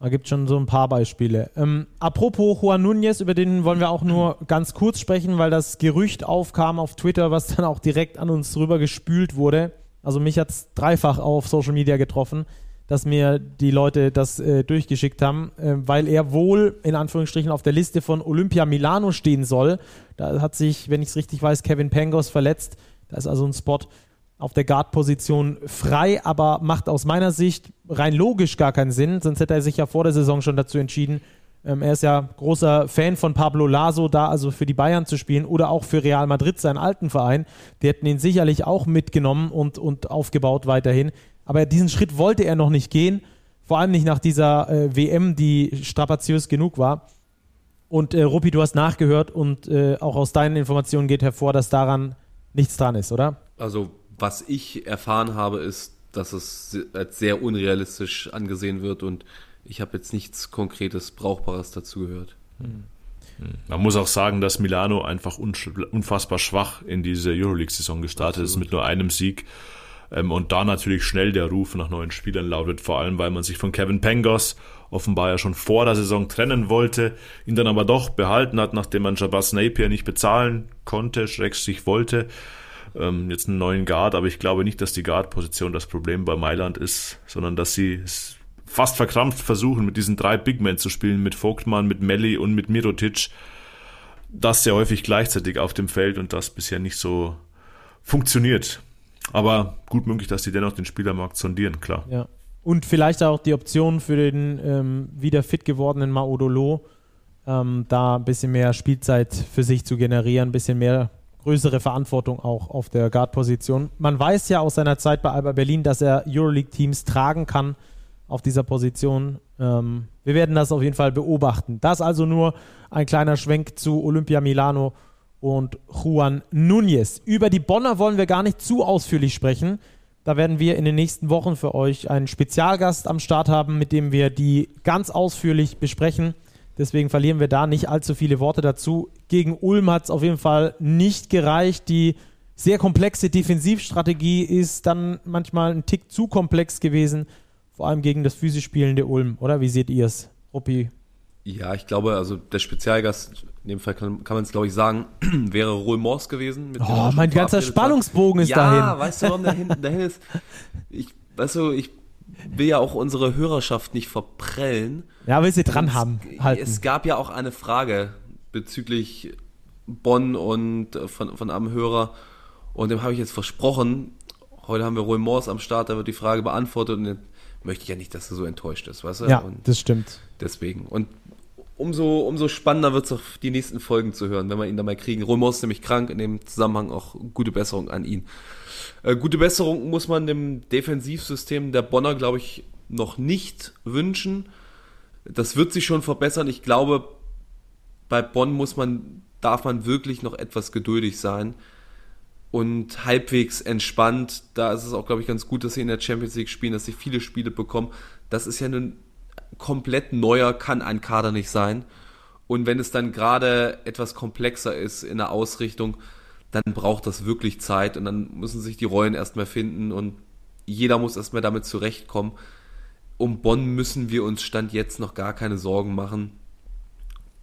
Da gibt schon so ein paar Beispiele. Ähm, apropos Juan Núñez, über den wollen wir auch nur ganz kurz sprechen, weil das Gerücht aufkam auf Twitter, was dann auch direkt an uns drüber gespült wurde. Also mich hat es dreifach auf Social Media getroffen, dass mir die Leute das äh, durchgeschickt haben, äh, weil er wohl in Anführungsstrichen auf der Liste von Olympia Milano stehen soll. Da hat sich, wenn ich es richtig weiß, Kevin Pangos verletzt. Da ist also ein Spot auf der Guard-Position frei, aber macht aus meiner Sicht rein logisch gar keinen Sinn, sonst hätte er sich ja vor der Saison schon dazu entschieden. Ähm, er ist ja großer Fan von Pablo Laso, da also für die Bayern zu spielen oder auch für Real Madrid, seinen alten Verein. Die hätten ihn sicherlich auch mitgenommen und, und aufgebaut weiterhin. Aber diesen Schritt wollte er noch nicht gehen. Vor allem nicht nach dieser äh, WM, die strapaziös genug war. Und äh, Ruppi, du hast nachgehört und äh, auch aus deinen Informationen geht hervor, dass daran nichts dran ist, oder? Also, was ich erfahren habe, ist, dass es als sehr unrealistisch angesehen wird und ich habe jetzt nichts Konkretes, Brauchbares dazu gehört. Hm. Man muss auch sagen, dass Milano einfach unfassbar schwach in diese Euroleague-Saison gestartet Absolut. ist mit nur einem Sieg. Ähm, und da natürlich schnell der Ruf nach neuen Spielern lautet, vor allem weil man sich von Kevin Pengos offenbar ja schon vor der Saison trennen wollte, ihn dann aber doch behalten hat, nachdem man Jabaz Napier nicht bezahlen konnte, schrägstrich wollte. Ähm, jetzt einen neuen Guard, aber ich glaube nicht, dass die Guard-Position das Problem bei Mailand ist, sondern dass sie es fast verkrampft versuchen, mit diesen drei Big Men zu spielen, mit Vogtmann, mit Melli und mit Mirotic. Das sehr häufig gleichzeitig auf dem Feld und das bisher nicht so funktioniert. Aber gut möglich, dass die dennoch den Spielermarkt sondieren, klar. Ja. Und vielleicht auch die Option für den ähm, wieder fit gewordenen Maodolo, ähm, da ein bisschen mehr Spielzeit für sich zu generieren, ein bisschen mehr größere Verantwortung auch auf der Guard-Position. Man weiß ja aus seiner Zeit bei Alba Berlin, dass er Euroleague-Teams tragen kann auf dieser Position. Ähm, wir werden das auf jeden Fall beobachten. Das also nur ein kleiner Schwenk zu Olympia Milano und Juan Núñez. Über die Bonner wollen wir gar nicht zu ausführlich sprechen. Da werden wir in den nächsten Wochen für euch einen Spezialgast am Start haben, mit dem wir die ganz ausführlich besprechen. Deswegen verlieren wir da nicht allzu viele Worte dazu. Gegen Ulm hat es auf jeden Fall nicht gereicht. Die sehr komplexe Defensivstrategie ist dann manchmal ein Tick zu komplex gewesen, vor allem gegen das physisch spielende Ulm, oder? Wie seht ihr es, Ruppi? Ja, ich glaube, also der Spezialgast, in dem Fall kann, kann man es glaube ich sagen, wäre Roy Morse gewesen. oh, mein ganzer Spannungsbogen ist ja, dahin. Ja, weißt du, warum dahin, dahin ist? Ich, weißt du, ich will ja auch unsere Hörerschaft nicht verprellen. Ja, will sie dran haben. Halten. Es gab ja auch eine Frage bezüglich Bonn und äh, von, von einem Hörer und dem habe ich jetzt versprochen, heute haben wir Roy Morse am Start, da wird die Frage beantwortet und möchte ich ja nicht, dass er so enttäuscht ist, weißt du? Ja, und das stimmt. Deswegen. Und umso, umso spannender wird es auch die nächsten Folgen zu hören, wenn wir ihn da mal kriegen. Romos ist nämlich krank, in dem Zusammenhang auch gute Besserung an ihn. Äh, gute Besserung muss man dem Defensivsystem der Bonner, glaube ich, noch nicht wünschen. Das wird sich schon verbessern. Ich glaube, bei Bonn muss man, darf man wirklich noch etwas geduldig sein und halbwegs entspannt. Da ist es auch, glaube ich, ganz gut, dass sie in der Champions League spielen, dass sie viele Spiele bekommen. Das ist ja ein komplett neuer, kann ein Kader nicht sein. Und wenn es dann gerade etwas komplexer ist in der Ausrichtung, dann braucht das wirklich Zeit und dann müssen sich die Rollen erstmal finden und jeder muss erstmal damit zurechtkommen. Um Bonn müssen wir uns Stand jetzt noch gar keine Sorgen machen.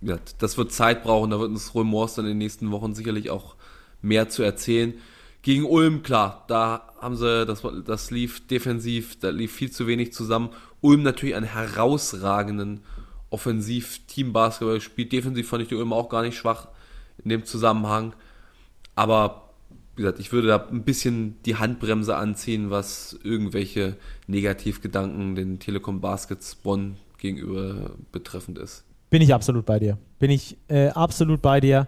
Ja, das wird Zeit brauchen, da wird uns Remors dann in den nächsten Wochen sicherlich auch mehr zu erzählen. Gegen Ulm, klar, da haben sie, das, das lief defensiv, da lief viel zu wenig zusammen. Ulm natürlich einen herausragenden Offensiv-Team-Basketball gespielt. Defensiv fand ich die Ulm auch gar nicht schwach in dem Zusammenhang. Aber wie gesagt, ich würde da ein bisschen die Handbremse anziehen, was irgendwelche Negativgedanken den Telekom Baskets Bonn gegenüber betreffend ist. Bin ich absolut bei dir. Bin ich äh, absolut bei dir.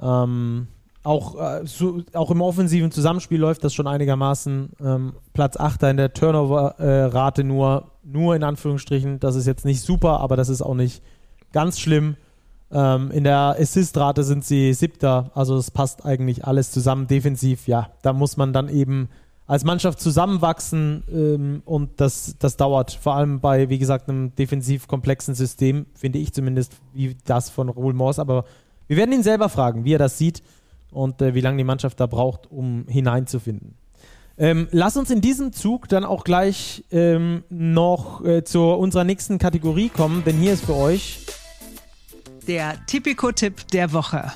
Ähm, auch, äh, so, auch im offensiven Zusammenspiel läuft das schon einigermaßen. Ähm, Platz 8 in der Turnover-Rate äh, nur, nur in Anführungsstrichen. Das ist jetzt nicht super, aber das ist auch nicht ganz schlimm. Ähm, in der Assist-Rate sind sie siebter, also es passt eigentlich alles zusammen. Defensiv, ja, da muss man dann eben als Mannschaft zusammenwachsen ähm, und das, das dauert. Vor allem bei, wie gesagt, einem defensiv komplexen System, finde ich zumindest, wie das von Raoul Morse. Aber wir werden ihn selber fragen, wie er das sieht und äh, wie lange die Mannschaft da braucht, um hineinzufinden. Ähm, lass uns in diesem Zug dann auch gleich ähm, noch äh, zu unserer nächsten Kategorie kommen, denn hier ist für euch der Tipico-Tipp der Woche.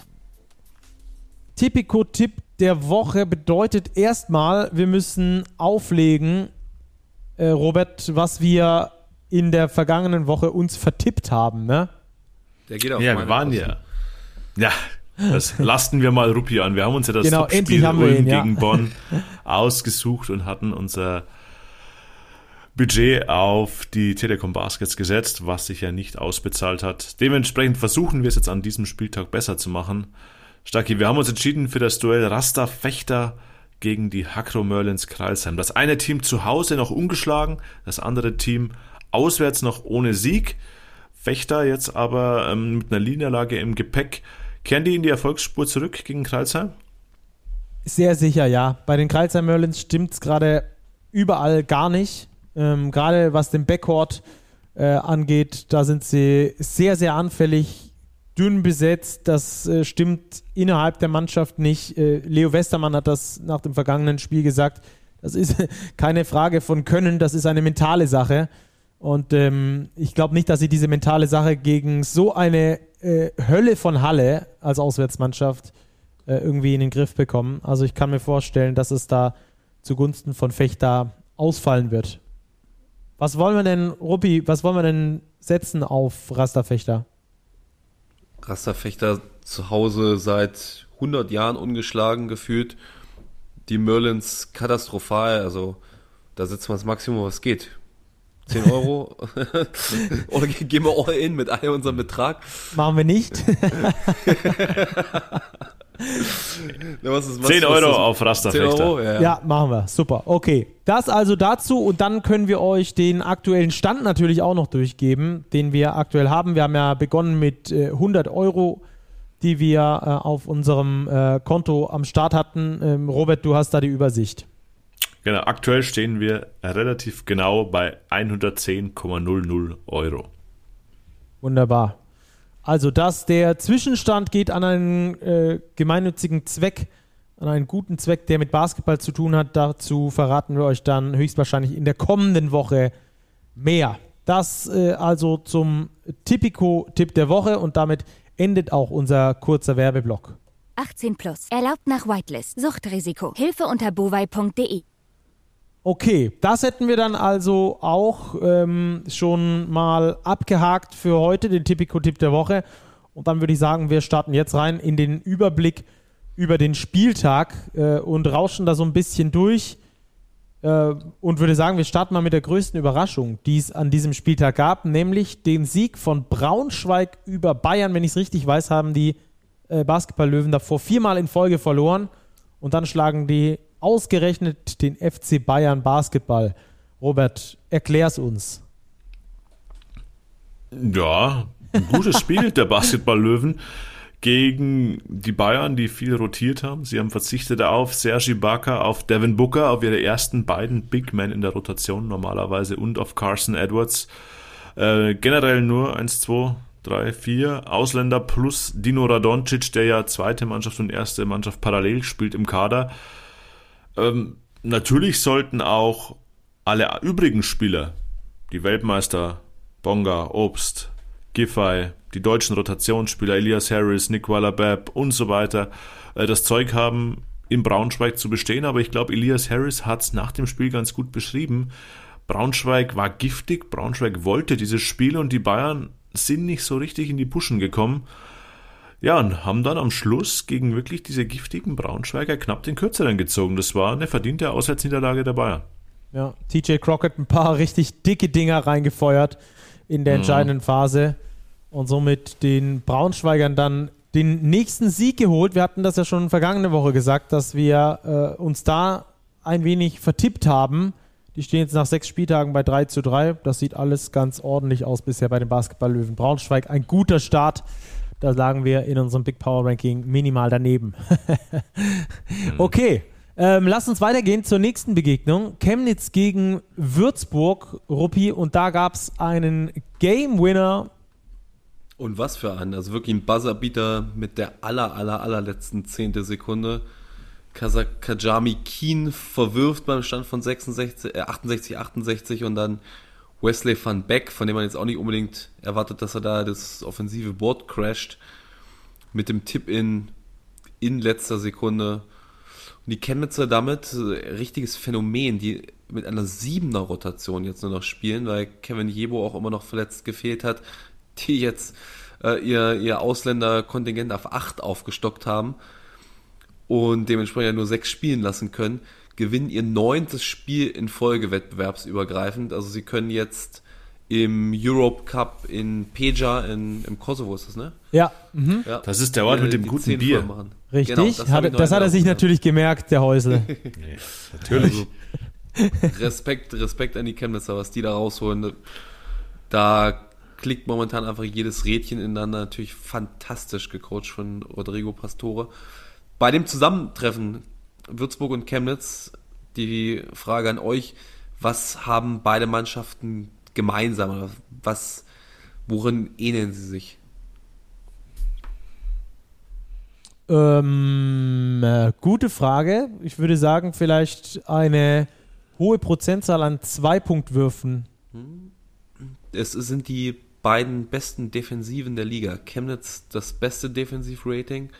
Tipico-Tipp der Woche bedeutet erstmal, wir müssen auflegen, äh, Robert, was wir in der vergangenen Woche uns vertippt haben, ne? Der geht auf Ja, wir waren ja. Ja, das lasten wir mal Ruppi an. Wir haben uns ja das genau, Spiel Ulm ja. gegen Bonn ausgesucht und hatten unser Budget auf die Telekom Baskets gesetzt, was sich ja nicht ausbezahlt hat. Dementsprechend versuchen wir es jetzt an diesem Spieltag besser zu machen. Stacki, wir haben uns entschieden für das Duell Rasta Fechter gegen die Hakro Merlins Kralsheim. Das eine Team zu Hause noch ungeschlagen, das andere Team auswärts noch ohne Sieg. Fechter jetzt aber ähm, mit einer Niederlage im Gepäck. Kehren die in die Erfolgsspur zurück gegen Kralsheim? Sehr sicher, ja. Bei den Kralsheim Merlins stimmt es gerade überall gar nicht. Ähm, gerade was den Backcourt äh, angeht, da sind sie sehr, sehr anfällig, dünn besetzt. Das äh, stimmt innerhalb der Mannschaft nicht. Äh, Leo Westermann hat das nach dem vergangenen Spiel gesagt. Das ist keine Frage von Können, das ist eine mentale Sache. Und ähm, ich glaube nicht, dass sie diese mentale Sache gegen so eine äh, Hölle von Halle als Auswärtsmannschaft äh, irgendwie in den Griff bekommen. Also ich kann mir vorstellen, dass es da zugunsten von Fechter ausfallen wird. Was wollen wir denn, Ruppi, was wollen wir denn setzen auf Rasterfechter? Rasterfechter zu Hause seit 100 Jahren ungeschlagen gefühlt. Die Merlins katastrophal, also da setzen wir das Maximum, was geht. 10 Euro? Oder gehen wir all in mit all unserem Betrag? Machen wir nicht. was ist, was, 10 Euro was auf Rasterfechter. Euro? Ja. ja, machen wir. Super. Okay. Das also dazu und dann können wir euch den aktuellen Stand natürlich auch noch durchgeben, den wir aktuell haben. Wir haben ja begonnen mit äh, 100 Euro, die wir äh, auf unserem äh, Konto am Start hatten. Ähm, Robert, du hast da die Übersicht. Genau, aktuell stehen wir relativ genau bei 110,00 Euro. Wunderbar. Also das, der Zwischenstand geht an einen äh, gemeinnützigen Zweck, an einen guten Zweck, der mit Basketball zu tun hat. Dazu verraten wir euch dann höchstwahrscheinlich in der kommenden Woche mehr. Das äh, also zum Tipico-Tipp der Woche und damit endet auch unser kurzer Werbeblock. 18 plus. Erlaubt nach Whitelist. Suchtrisiko. Hilfe unter bovai.de. Okay, das hätten wir dann also auch ähm, schon mal abgehakt für heute, den Tipico-Tipp der Woche. Und dann würde ich sagen, wir starten jetzt rein in den Überblick über den Spieltag äh, und rauschen da so ein bisschen durch. Äh, und würde sagen, wir starten mal mit der größten Überraschung, die es an diesem Spieltag gab, nämlich den Sieg von Braunschweig über Bayern. Wenn ich es richtig weiß, haben die äh, Basketball-Löwen davor viermal in Folge verloren. Und dann schlagen die ausgerechnet den FC Bayern Basketball. Robert, erklär's uns. Ja, ein gutes Spiel der Basketball-Löwen gegen die Bayern, die viel rotiert haben. Sie haben verzichtet auf Sergi Barker, auf Devin Booker, auf ihre ersten beiden Big Men in der Rotation normalerweise und auf Carson Edwards. Äh, generell nur 1, 2, 3, 4 Ausländer plus Dino Radoncic, der ja zweite Mannschaft und erste Mannschaft parallel spielt im Kader. Ähm, natürlich sollten auch alle übrigen Spieler, die Weltmeister, Bonga, Obst, Giffey, die deutschen Rotationsspieler, Elias Harris, Nick Wallabab und so weiter, äh, das Zeug haben, in Braunschweig zu bestehen. Aber ich glaube, Elias Harris hat es nach dem Spiel ganz gut beschrieben. Braunschweig war giftig, Braunschweig wollte dieses Spiel und die Bayern sind nicht so richtig in die Puschen gekommen. Ja, und haben dann am Schluss gegen wirklich diese giftigen Braunschweiger knapp den Kürzeren gezogen. Das war eine verdiente Auswärtsniederlage der Bayern. Ja, TJ Crockett ein paar richtig dicke Dinger reingefeuert in der mhm. entscheidenden mhm. Phase und somit den Braunschweigern dann den nächsten Sieg geholt. Wir hatten das ja schon vergangene Woche gesagt, dass wir äh, uns da ein wenig vertippt haben. Die stehen jetzt nach sechs Spieltagen bei 3 zu 3. Das sieht alles ganz ordentlich aus bisher bei den Basketball-Löwen Braunschweig. Ein guter Start da sagen wir in unserem Big Power Ranking minimal daneben. okay. Ähm, lass uns weitergehen zur nächsten Begegnung. Chemnitz gegen Würzburg, Ruppi, und da gab es einen Game Winner. Und was für einen? Also wirklich ein Buzzerbeater mit der aller, aller, allerletzten zehnte Sekunde. Kajami Keen verwirft beim Stand von 66, äh, 68, 68 und dann Wesley van Beck, von dem man jetzt auch nicht unbedingt erwartet, dass er da das offensive Board crasht, mit dem Tipp in, in letzter Sekunde. Und die Chemnitzer damit, äh, richtiges Phänomen, die mit einer siebener Rotation jetzt nur noch spielen, weil Kevin Jebo auch immer noch verletzt gefehlt hat, die jetzt äh, ihr, ihr Ausländerkontingent auf acht aufgestockt haben und dementsprechend nur sechs spielen lassen können gewinnen ihr neuntes Spiel in Folge wettbewerbsübergreifend. Also sie können jetzt im Europe Cup in Peja in, im Kosovo ist das, ne? Ja, mhm. ja. Das ist der Ort mit dem die guten Bier. machen. richtig. Genau, das, hat, das hat er sich natürlich gemerkt, der Häusle. Nee, natürlich. Also, Respekt, Respekt an die Chemnitzer, was die da rausholen. Da klickt momentan einfach jedes Rädchen ineinander. Natürlich fantastisch gecoacht von Rodrigo Pastore. Bei dem Zusammentreffen Würzburg und Chemnitz, die Frage an euch, was haben beide Mannschaften gemeinsam? Oder Was, worin ähneln sie sich? Ähm, äh, gute Frage. Ich würde sagen, vielleicht eine hohe Prozentzahl an Zwei-Punktwürfen. Es sind die beiden besten Defensiven der Liga. Chemnitz das beste Defensivrating,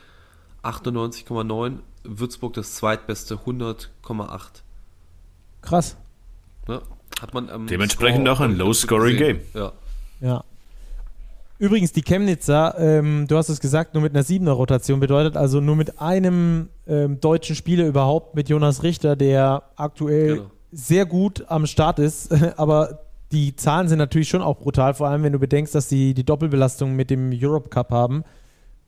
98,9. Würzburg das zweitbeste, 100,8. Krass. Ja, hat man am Dementsprechend Score auch ein ganz gut low-scoring gesehen. Game. Ja. Ja. Übrigens, die Chemnitzer, ähm, du hast es gesagt, nur mit einer siebener Rotation bedeutet also nur mit einem ähm, deutschen Spieler überhaupt, mit Jonas Richter, der aktuell Genau. sehr gut am Start ist, aber die Zahlen sind natürlich schon auch brutal, vor allem wenn du bedenkst, dass sie die Doppelbelastung mit dem Europe Cup haben.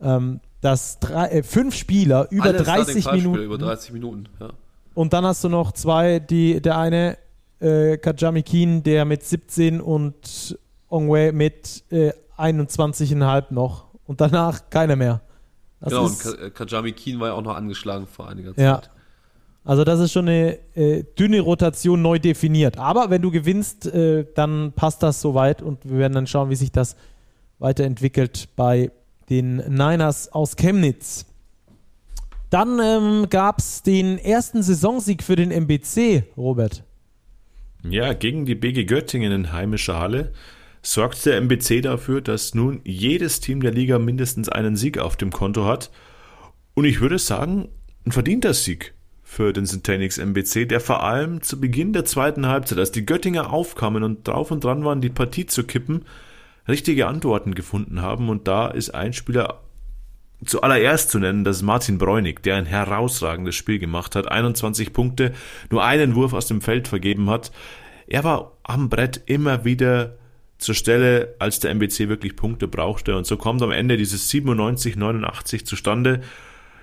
Ähm, dass drei, äh, fünf Spieler über Alle 30 Starting-Fallspieler Minuten Über 30 Minuten, ja. und dann hast du noch zwei, die, der eine, äh, Kajami Keen, der mit 17 und Ongwe mit äh, 21,5 noch. Und danach keiner mehr. Das genau, und ist, Ka- Kajami Keen war ja auch noch angeschlagen vor einiger Ja. Zeit. also das ist schon eine äh, dünne Rotation neu definiert. Aber wenn du gewinnst, äh, dann passt das soweit und wir werden dann schauen, wie sich das weiterentwickelt bei den Niners aus Chemnitz. Dann ähm, gab es den ersten Saisonsieg für den MBC, Robert. Ja, gegen die BG Göttingen in heimischer Halle sorgt der MBC dafür, dass nun jedes Team der Liga mindestens einen Sieg auf dem Konto hat. Und ich würde sagen, ein verdienter Sieg für den Centenix MBC, der vor allem zu Beginn der zweiten Halbzeit, als die Göttinger aufkamen und drauf und dran waren, die Partie zu kippen, richtige Antworten gefunden haben. Und da ist ein Spieler zuallererst zu nennen, das ist Martin Bräunig, der ein herausragendes Spiel gemacht hat, 21 Punkte, nur einen Wurf aus dem Feld vergeben hat. Er war am Brett immer wieder zur Stelle, als der MBC wirklich Punkte brauchte und so kommt am Ende dieses 97-89 zustande.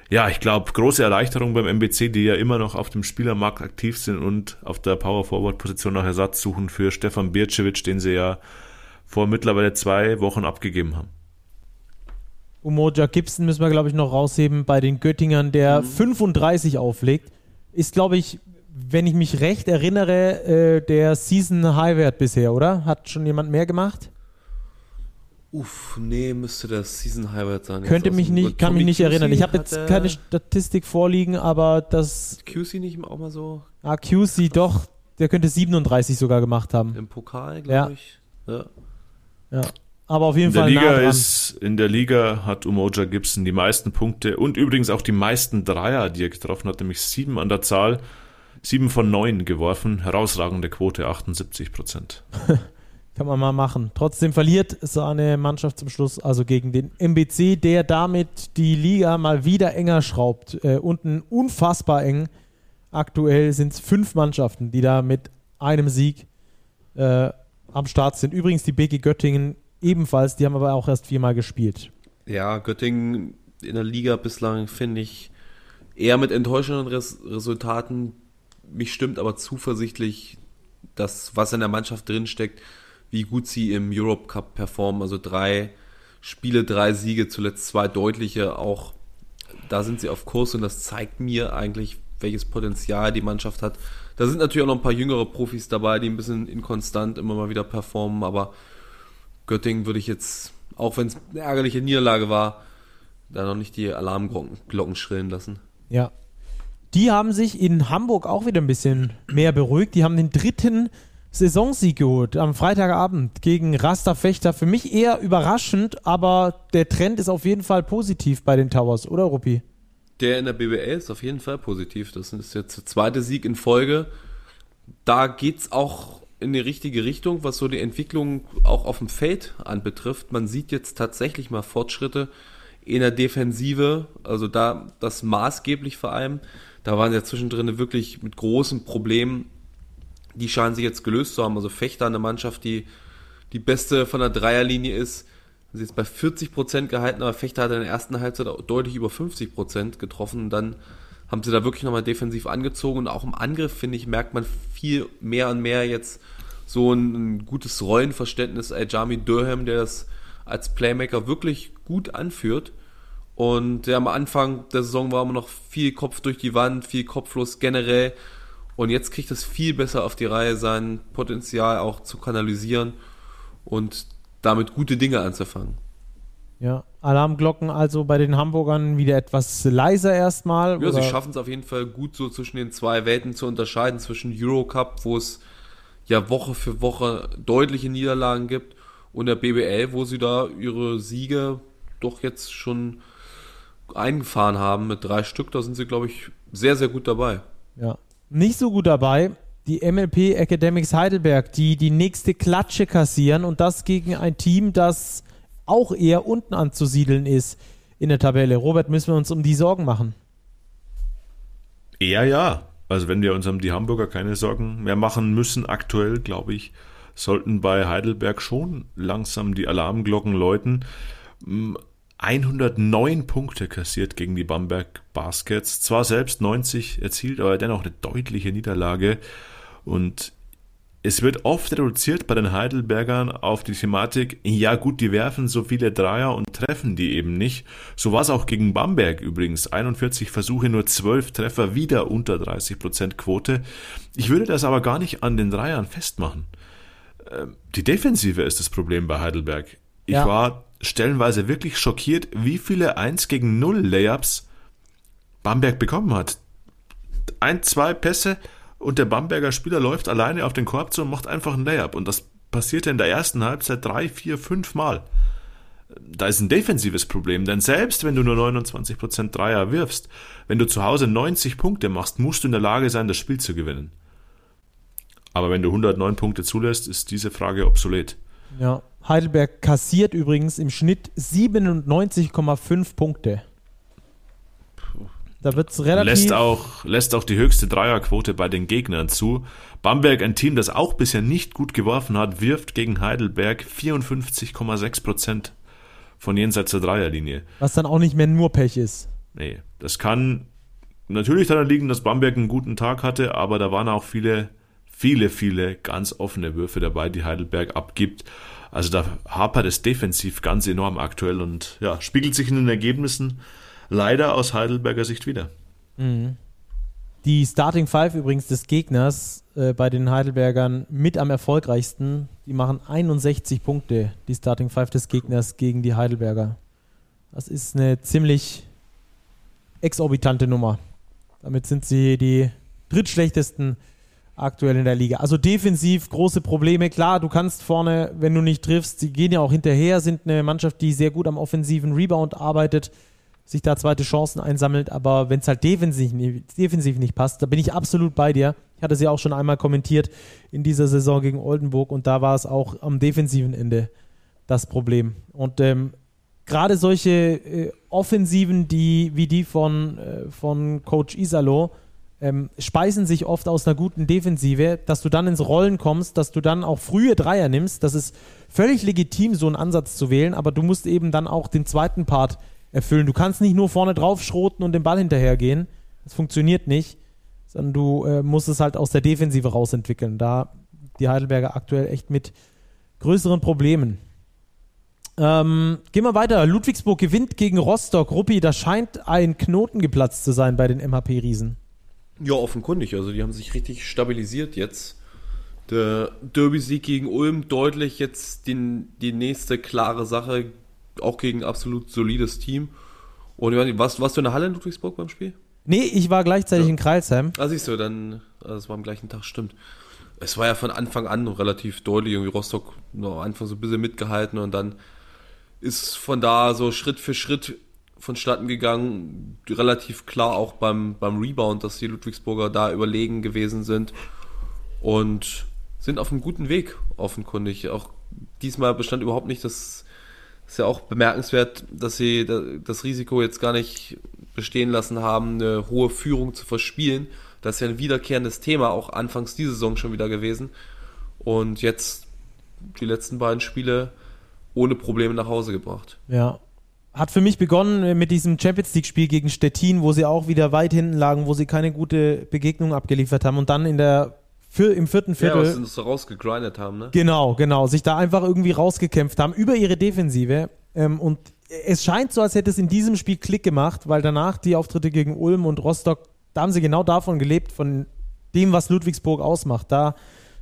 Ja, ich glaube, große Erleichterung beim MBC, die ja immer noch auf dem Spielermarkt aktiv sind und auf der Power-Forward-Position nach Ersatz suchen für Stefan Bircevic, den sie ja vor mittlerweile zwei Wochen abgegeben haben. Umoja Gibson müssen wir, glaube ich, noch rausheben bei den Göttingern, der 35 auflegt. Ist, glaube ich, wenn ich mich recht erinnere, äh, der Season Highwert bisher, oder? Hat schon jemand mehr gemacht? Uff, nee, müsste das Season Highlight sein. Könnte mich nicht, kann Tommy mich nicht QC erinnern. Ich habe jetzt keine Statistik vorliegen, aber das QC nicht auch mal so ah, QC doch, der könnte 37 sogar gemacht haben. im Pokal, glaube Ja. ich. Ja. Ja. Aber auf jeden In der Fall nah Liga dran. ist, in der Liga hat Umoja Gibson die meisten Punkte und übrigens auch die meisten Dreier, die er getroffen hat, nämlich sieben an der Zahl, sieben von neun geworfen, herausragende Quote, 78 Prozent. Kann man mal machen. Trotzdem verliert seine Mannschaft zum Schluss also gegen den MBC, der damit die Liga mal wieder enger schraubt. Äh, unten unfassbar eng. Aktuell sind es fünf Mannschaften, die da mit einem Sieg äh, am Start sind. Übrigens die BG Göttingen ebenfalls, die haben aber auch erst viermal gespielt. ja, Göttingen in der Liga bislang finde ich eher mit enttäuschenden Res Resultaten. Mich stimmt aber zuversichtlich, dass was in der Mannschaft drinsteckt, wie gut sie im Europe Cup performen. Also drei Spiele, drei Siege, zuletzt zwei deutliche. Auch da sind sie auf Kurs und das zeigt mir eigentlich, welches Potenzial die Mannschaft hat. Da sind natürlich auch noch ein paar jüngere Profis dabei, die ein bisschen inkonstant immer mal wieder performen, aber Göttingen würde ich jetzt, auch wenn es eine ärgerliche Niederlage war, da noch nicht die Alarmglocken schrillen lassen. Ja. Die haben sich in Hamburg auch wieder ein bisschen mehr beruhigt. Die haben den dritten Saisonsieg geholt am Freitagabend gegen Rasta Fechter. Für mich eher überraschend, aber der Trend ist auf jeden Fall positiv bei den Towers, oder Ruppi? Der in der BBL ist auf jeden Fall positiv. Das ist jetzt der zweite Sieg in Folge. Da geht's auch in die richtige Richtung, was so die Entwicklung auch auf dem Feld anbetrifft. Man sieht jetzt tatsächlich mal Fortschritte in der Defensive, also da das maßgeblich vor allem. Da waren sie ja zwischendrin wirklich mit großen Problemen. Die scheinen sich jetzt gelöst zu haben. Also Fechter, eine Mannschaft, die, die beste von der Dreierlinie ist. Sie ist bei 40 Prozent gehalten, aber Fechter hat in der ersten Halbzeit deutlich über 50 Prozent getroffen. Und dann haben sie da wirklich nochmal defensiv angezogen. Und auch im Angriff, finde ich, merkt man viel mehr und mehr jetzt so ein, ein gutes Rollenverständnis. Ajami Durham, der das als Playmaker wirklich gut anführt. Und ja, am Anfang der Saison war immer noch viel Kopf durch die Wand, viel Kopflos generell. Und jetzt kriegt es viel besser auf die Reihe, sein Potenzial auch zu kanalisieren und damit gute Dinge anzufangen. Ja, Alarmglocken also bei den Hamburgern wieder etwas leiser erstmal. Ja, oder? sie schaffen es auf jeden Fall gut so zwischen den zwei Welten zu unterscheiden, zwischen Eurocup, wo es ja Woche für Woche deutliche Niederlagen gibt, und der BBL, wo sie da ihre Siege doch jetzt schon eingefahren haben mit drei Stück. Da sind sie, glaube ich, sehr, sehr gut dabei. Ja. Nicht so gut dabei, die MLP Academics Heidelberg, die die nächste Klatsche kassieren und das gegen ein Team, das auch eher unten anzusiedeln ist in der Tabelle. Robert, müssen wir uns um die Sorgen machen? Eher ja. Also wenn wir uns um die Hamburger keine Sorgen mehr machen müssen, aktuell, glaube ich, sollten bei Heidelberg schon langsam die Alarmglocken läuten. 109 Punkte kassiert gegen die Bamberg Baskets. Zwar selbst 90 erzielt, aber dennoch eine deutliche Niederlage. Und es wird oft reduziert bei den Heidelbergern auf die Thematik, ja gut, die werfen so viele Dreier und treffen die eben nicht. So war es auch gegen Bamberg übrigens. 41 Versuche, nur 12 Treffer, wieder unter 30% Quote. Ich würde das aber gar nicht an den Dreiern festmachen. Ähm, die Defensive ist das Problem bei Heidelberg. Ich ja. war stellenweise wirklich schockiert, wie viele 1 gegen 0 Layups Bamberg bekommen hat. Ein, zwei Pässe und der Bamberger Spieler läuft alleine auf den Korb zu und macht einfach ein Layup. Und das passierte in der ersten Halbzeit drei, vier, fünf Mal. Da ist ein defensives Problem, denn selbst wenn du nur 29% Dreier wirfst, wenn du zu Hause 90 Punkte machst, musst du in der Lage sein, das Spiel zu gewinnen. Aber wenn du 109 Punkte zulässt, ist diese Frage obsolet. Ja, Heidelberg kassiert übrigens im Schnitt 97,5 Punkte. Da wird es relativ. Lässt auch, lässt auch die höchste Dreierquote bei den Gegnern zu. Bamberg, ein Team, das auch bisher nicht gut geworfen hat, wirft gegen Heidelberg 54,6 Prozent von jenseits der Dreierlinie. Was dann auch nicht mehr nur Pech ist. Nee, das kann natürlich daran liegen, dass Bamberg einen guten Tag hatte, aber da waren auch viele viele, viele ganz offene Würfe dabei, die Heidelberg abgibt. Also da hapert es defensiv ganz enorm aktuell und ja, spiegelt sich in den Ergebnissen leider aus Heidelberger Sicht wieder. Mhm. Die Starting Five übrigens des Gegners äh, bei den Heidelbergern mit am erfolgreichsten. Die machen 61 Punkte, die Starting Five des Gegners gegen die Heidelberger. Das ist eine ziemlich exorbitante Nummer. Damit sind sie die drittschlechtesten aktuell in der Liga. Also defensiv große Probleme. Klar, du kannst vorne, wenn du nicht triffst, sie gehen ja auch hinterher, sind eine Mannschaft, die sehr gut am offensiven Rebound arbeitet, sich da zweite Chancen einsammelt, aber wenn es halt defensiv, defensiv nicht passt, da bin ich absolut bei dir. Ich hatte sie auch schon einmal kommentiert in dieser Saison gegen Oldenburg und da war es auch am defensiven Ende das Problem. Und ähm, gerade solche äh, Offensiven, die wie die von, äh, von Coach Isalo, ähm, speisen sich oft aus einer guten Defensive, dass du dann ins Rollen kommst, dass du dann auch frühe Dreier nimmst. Das ist völlig legitim, so einen Ansatz zu wählen, aber du musst eben dann auch den zweiten Part erfüllen. Du kannst nicht nur vorne drauf schroten und den Ball hinterhergehen. Das funktioniert nicht, sondern du äh, musst es halt aus der Defensive rausentwickeln. Da die Heidelberger aktuell echt mit größeren Problemen. Ähm, gehen wir weiter. Ludwigsburg gewinnt gegen Rostock. Ruppi, da scheint ein Knoten geplatzt zu sein bei den MHP-Riesen. Ja, offenkundig. Also die haben sich richtig stabilisiert jetzt. Der Derby-Sieg gegen Ulm deutlich jetzt den, die nächste klare Sache, auch gegen ein absolut solides Team. Und warst, warst du in der Halle in Ludwigsburg beim Spiel? Nee, ich war gleichzeitig ja. in Kreilsheim. Ah, siehst du, dann, also das war am gleichen Tag, stimmt. Es war ja von Anfang an relativ deutlich, irgendwie Rostock noch am Anfang so ein bisschen mitgehalten und dann ist von da so Schritt für Schritt vonstatten gegangen. Relativ klar auch beim, beim Rebound, dass die Ludwigsburger da überlegen gewesen sind und sind auf einem guten Weg, offenkundig. Auch diesmal bestand überhaupt nicht das, ist ja auch bemerkenswert, dass sie das Risiko jetzt gar nicht bestehen lassen haben, eine hohe Führung zu verspielen. Das ist ja ein wiederkehrendes Thema, auch anfangs dieser Saison schon wieder gewesen. Und jetzt die letzten beiden Spiele ohne Probleme nach Hause gebracht. Ja. Hat für mich begonnen mit diesem Champions League-Spiel gegen Stettin, wo sie auch wieder weit hinten lagen, wo sie keine gute Begegnung abgeliefert haben und dann in der für, im vierten Viertel. Ja, was sie so rausgegrindet haben, ne? Genau, genau. Sich da einfach irgendwie rausgekämpft haben über ihre Defensive. Ähm, und es scheint so, als hätte es in diesem Spiel Klick gemacht, weil danach die Auftritte gegen Ulm und Rostock, da haben sie genau davon gelebt, von dem, was Ludwigsburg ausmacht. Da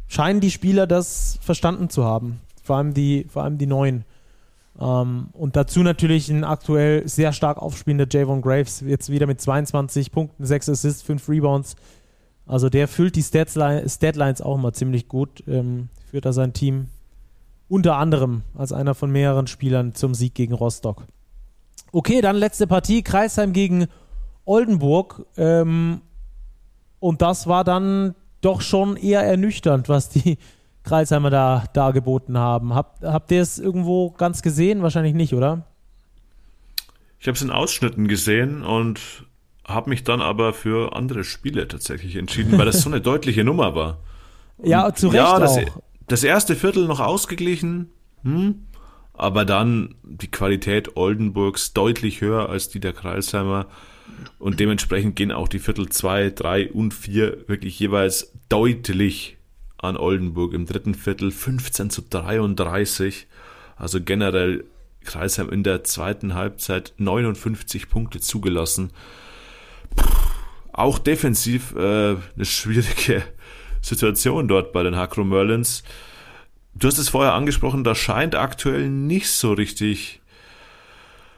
scheinen die Spieler das verstanden zu haben. Vor allem die, vor allem die Neuen. Ähm, und dazu natürlich ein aktuell sehr stark aufspielender Javon Graves. Jetzt wieder mit 22 Punkten, 6 Assists, 5 Rebounds. Also der füllt die Statlines auch immer ziemlich gut, ähm, führt da sein Team unter anderem als einer von mehreren Spielern zum Sieg gegen Rostock. Okay, dann letzte Partie, Kreisheim gegen Oldenburg. Ähm, und das war dann doch schon eher ernüchternd, was die Kreisheimer da dargeboten haben. Habt, habt ihr es irgendwo ganz gesehen? Wahrscheinlich nicht, oder? Ich habe es in Ausschnitten gesehen und habe mich dann aber für andere Spiele tatsächlich entschieden, weil das so eine deutliche Nummer war. Und ja, zu Recht ja, das, auch. das erste Viertel noch ausgeglichen, hm, aber dann die Qualität Oldenburgs deutlich höher als die der Kreisheimer und dementsprechend gehen auch die Viertel 2, 3 und 4 wirklich jeweils deutlich an Oldenburg. Im dritten Viertel 15 zu 33, also generell Kreisheim in der zweiten Halbzeit 59 Punkte zugelassen auch defensiv äh, eine schwierige Situation dort bei den Hakro Merlins. Du hast es vorher angesprochen, da scheint aktuell nicht so richtig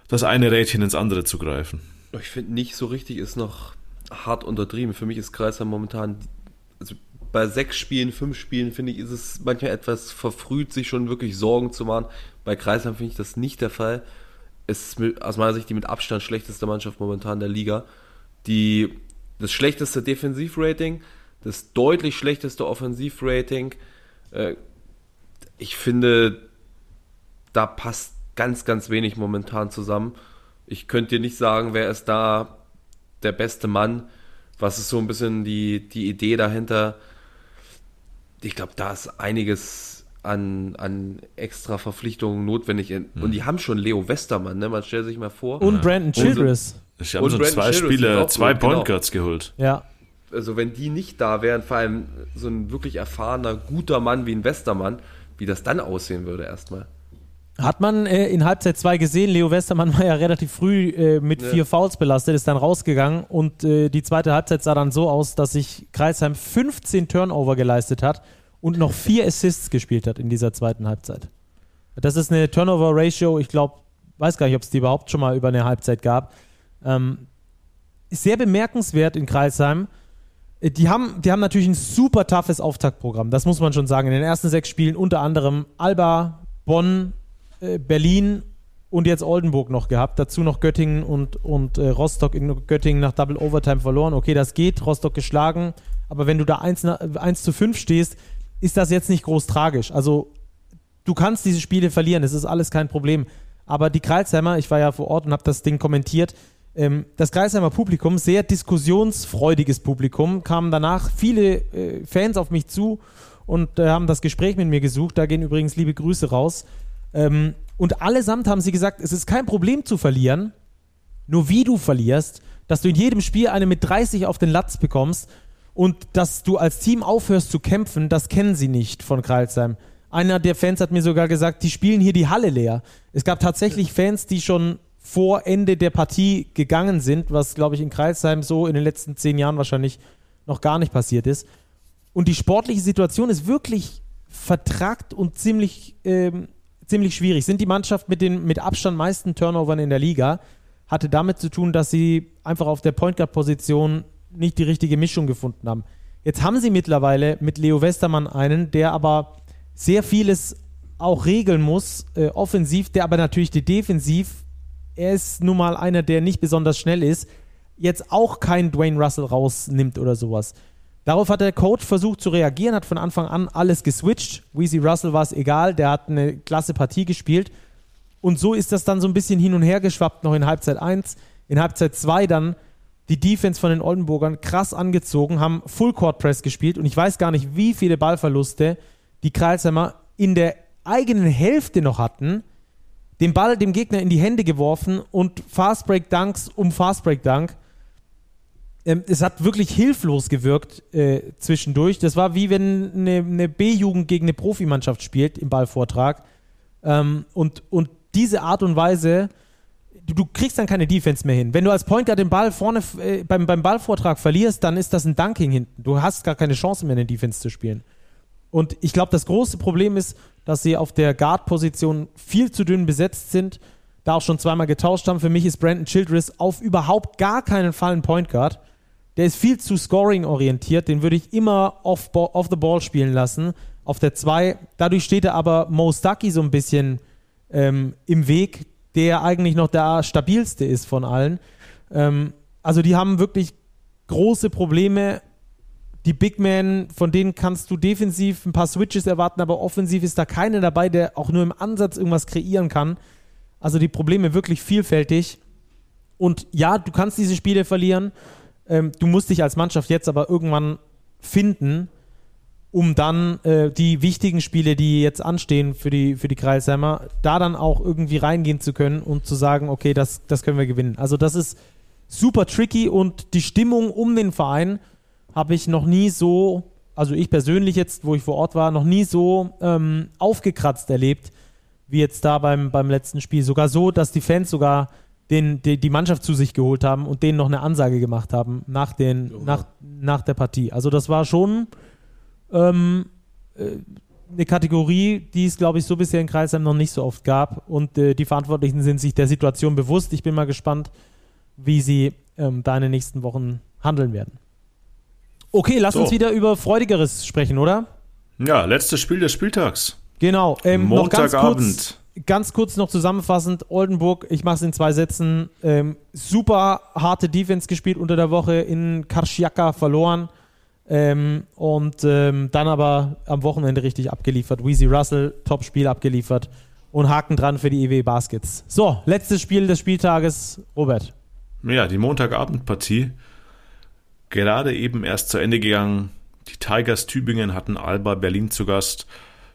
das eine Rädchen ins andere zu greifen. Ich finde nicht so richtig ist noch hart untertrieben. Für mich ist Kreisheim momentan, also bei sechs Spielen, fünf Spielen, finde ich, ist es manchmal etwas verfrüht, sich schon wirklich Sorgen zu machen. Bei Kreisheim finde ich das nicht der Fall. Es ist aus meiner Sicht die mit Abstand schlechteste Mannschaft momentan der Liga die, das schlechteste Defensivrating, das deutlich schlechteste Offensivrating. Äh, ich finde, da passt ganz, ganz wenig momentan zusammen. Ich könnte dir nicht sagen, wer ist da der beste Mann. Was ist so ein bisschen die, die Idee dahinter? Ich glaube, da ist einiges an, an extra Verpflichtungen notwendig. Hm. Und die haben schon Leo Westermann, ne? Man stellt sich mal vor. Und Brandon Childress. Ich habe so zwei Spiele, zwei Point Guards genau. geholt. Ja. Also wenn die nicht da wären, vor allem so ein wirklich erfahrener, guter Mann wie ein Westermann, wie das dann aussehen würde erstmal. Hat man äh, in Halbzeit 2 gesehen, Leo Westermann war ja relativ früh äh, mit ja. vier Fouls belastet, ist dann rausgegangen und äh, die zweite Halbzeit sah dann so aus, dass sich Kreisheim 15 Turnover geleistet hat und noch vier Assists gespielt hat in dieser zweiten Halbzeit. Das ist eine Turnover-Ratio, ich glaube, weiß gar nicht, ob es die überhaupt schon mal über eine Halbzeit gab. Ähm, sehr bemerkenswert in Kreisheim. Äh, die haben, die haben natürlich ein super toughes Auftaktprogramm, das muss man schon sagen. In den ersten sechs Spielen unter anderem Alba, Bonn, äh, Berlin und jetzt Oldenburg noch gehabt. Dazu noch Göttingen und, und äh, Rostock in Göttingen nach Double Overtime verloren. Okay, das geht, Rostock geschlagen. Aber wenn du da 1, 1 zu 5 stehst, ist das jetzt nicht groß tragisch. Also du kannst diese Spiele verlieren, es ist alles kein Problem. Aber die Kreilsheimer, ich war ja vor Ort und habe das Ding kommentiert, ähm, das Kreisheimer Publikum, sehr diskussionsfreudiges Publikum, kamen danach viele äh, Fans auf mich zu und äh, haben das Gespräch mit mir gesucht. Da gehen übrigens liebe Grüße raus. Ähm, und allesamt haben sie gesagt, es ist kein Problem zu verlieren, nur wie du verlierst, dass du in jedem Spiel eine mit 30 auf den Latz bekommst und dass du als Team aufhörst zu kämpfen, das kennen sie nicht von Kreilsheim. Einer der Fans hat mir sogar gesagt, die spielen hier die Halle leer. Es gab tatsächlich Fans, die schon vor Ende der Partie gegangen sind, was, glaube ich, in Kreisheim so in den letzten zehn Jahren wahrscheinlich noch gar nicht passiert ist. Und die sportliche Situation ist wirklich vertrackt und ziemlich, ähm, ziemlich schwierig. Sind die Mannschaft mit den mit Abstand meisten Turnovern in der Liga, hatte damit zu tun, dass sie einfach auf der Point Guard Position nicht die richtige Mischung gefunden haben. Jetzt haben sie mittlerweile mit Leo Westermann einen, der aber sehr vieles auch regeln muss, äh, offensiv, der aber natürlich die defensiv er ist nun mal einer, der nicht besonders schnell ist, jetzt auch kein Dwayne Russell rausnimmt oder sowas. Darauf hat der Coach versucht zu reagieren, hat von Anfang an alles geswitcht. Weezy Russell war es egal, der hat eine klasse Partie gespielt. Und so ist das dann so ein bisschen hin und her geschwappt, noch in Halbzeit 1. In Halbzeit 2 dann die Defense von den Oldenburgern krass angezogen, haben Full Court Press gespielt und ich weiß gar nicht, wie viele Ballverluste die Kreilsheimer in der eigenen Hälfte noch hatten, den Ball dem Gegner in die Hände geworfen und Fastbreak Dunks um Fastbreak Dunk. Ähm, es hat wirklich hilflos gewirkt äh, zwischendurch. Das war wie wenn eine, eine B-Jugend gegen eine Profimannschaft spielt im Ballvortrag. Ähm, und, und diese Art und Weise, du, du, kriegst dann keine Defense mehr hin. Wenn du als Point Guard den Ball vorne äh, beim, beim Ballvortrag verlierst, dann ist das ein Dunking hinten. Du hast gar keine Chance mehr, eine Defense zu spielen. Und ich glaube, das große Problem ist, dass sie auf der Guard-Position viel zu dünn besetzt sind, da auch schon zweimal getauscht haben. Für mich ist Brandon Childress auf überhaupt gar keinen Fall ein Point Guard. Der ist viel zu scoring-orientiert, den würde ich immer off, off the ball spielen lassen. Auf der 2, dadurch steht er aber Mo Stucky so ein bisschen ähm, im Weg, der eigentlich noch der stabilste ist von allen. Ähm, also die haben wirklich große Probleme die Big Men, von denen kannst du defensiv ein paar Switches erwarten, aber offensiv ist da keiner dabei, der auch nur im Ansatz irgendwas kreieren kann. Also die Probleme wirklich vielfältig. Und ja, du kannst diese Spiele verlieren. Ähm, du musst dich als Mannschaft jetzt aber irgendwann finden, um dann äh, die wichtigen Spiele, die jetzt anstehen für die, für die Kreisheimer, da dann auch irgendwie reingehen zu können und zu sagen, okay, das, das können wir gewinnen. Also das ist super tricky und die Stimmung um den Verein habe ich noch nie so, also ich persönlich jetzt, wo ich vor Ort war, noch nie so ähm, aufgekratzt erlebt, wie jetzt da beim, beim letzten Spiel. Sogar so, dass die Fans sogar den, die, die Mannschaft zu sich geholt haben und denen noch eine Ansage gemacht haben nach, den, oh. nach, nach der Partie. Also das war schon ähm, äh, eine Kategorie, die es, glaube ich, so bisher in Kreisheim noch nicht so oft gab. Und äh, die Verantwortlichen sind sich der Situation bewusst. Ich bin mal gespannt, wie sie ähm, da in den nächsten Wochen handeln werden. Okay, lass so. uns wieder über Freudigeres sprechen, oder? Ja, letztes Spiel des Spieltags. Genau. Ähm, Montagabend. Noch ganz, kurz, noch zusammenfassend: Oldenburg, ich mache es in zwei Sätzen. Ähm, super harte Defense gespielt unter der Woche in Karschiaka verloren. Ähm, und ähm, dann aber am Wochenende richtig abgeliefert. Weezy Russell, Top-Spiel abgeliefert. Und Haken dran für die EW Baskets. So, letztes Spiel des Spieltages, Robert. Ja, die Montagabendpartie gerade eben erst zu Ende gegangen. Die Tigers Tübingen hatten Alba Berlin zu Gast.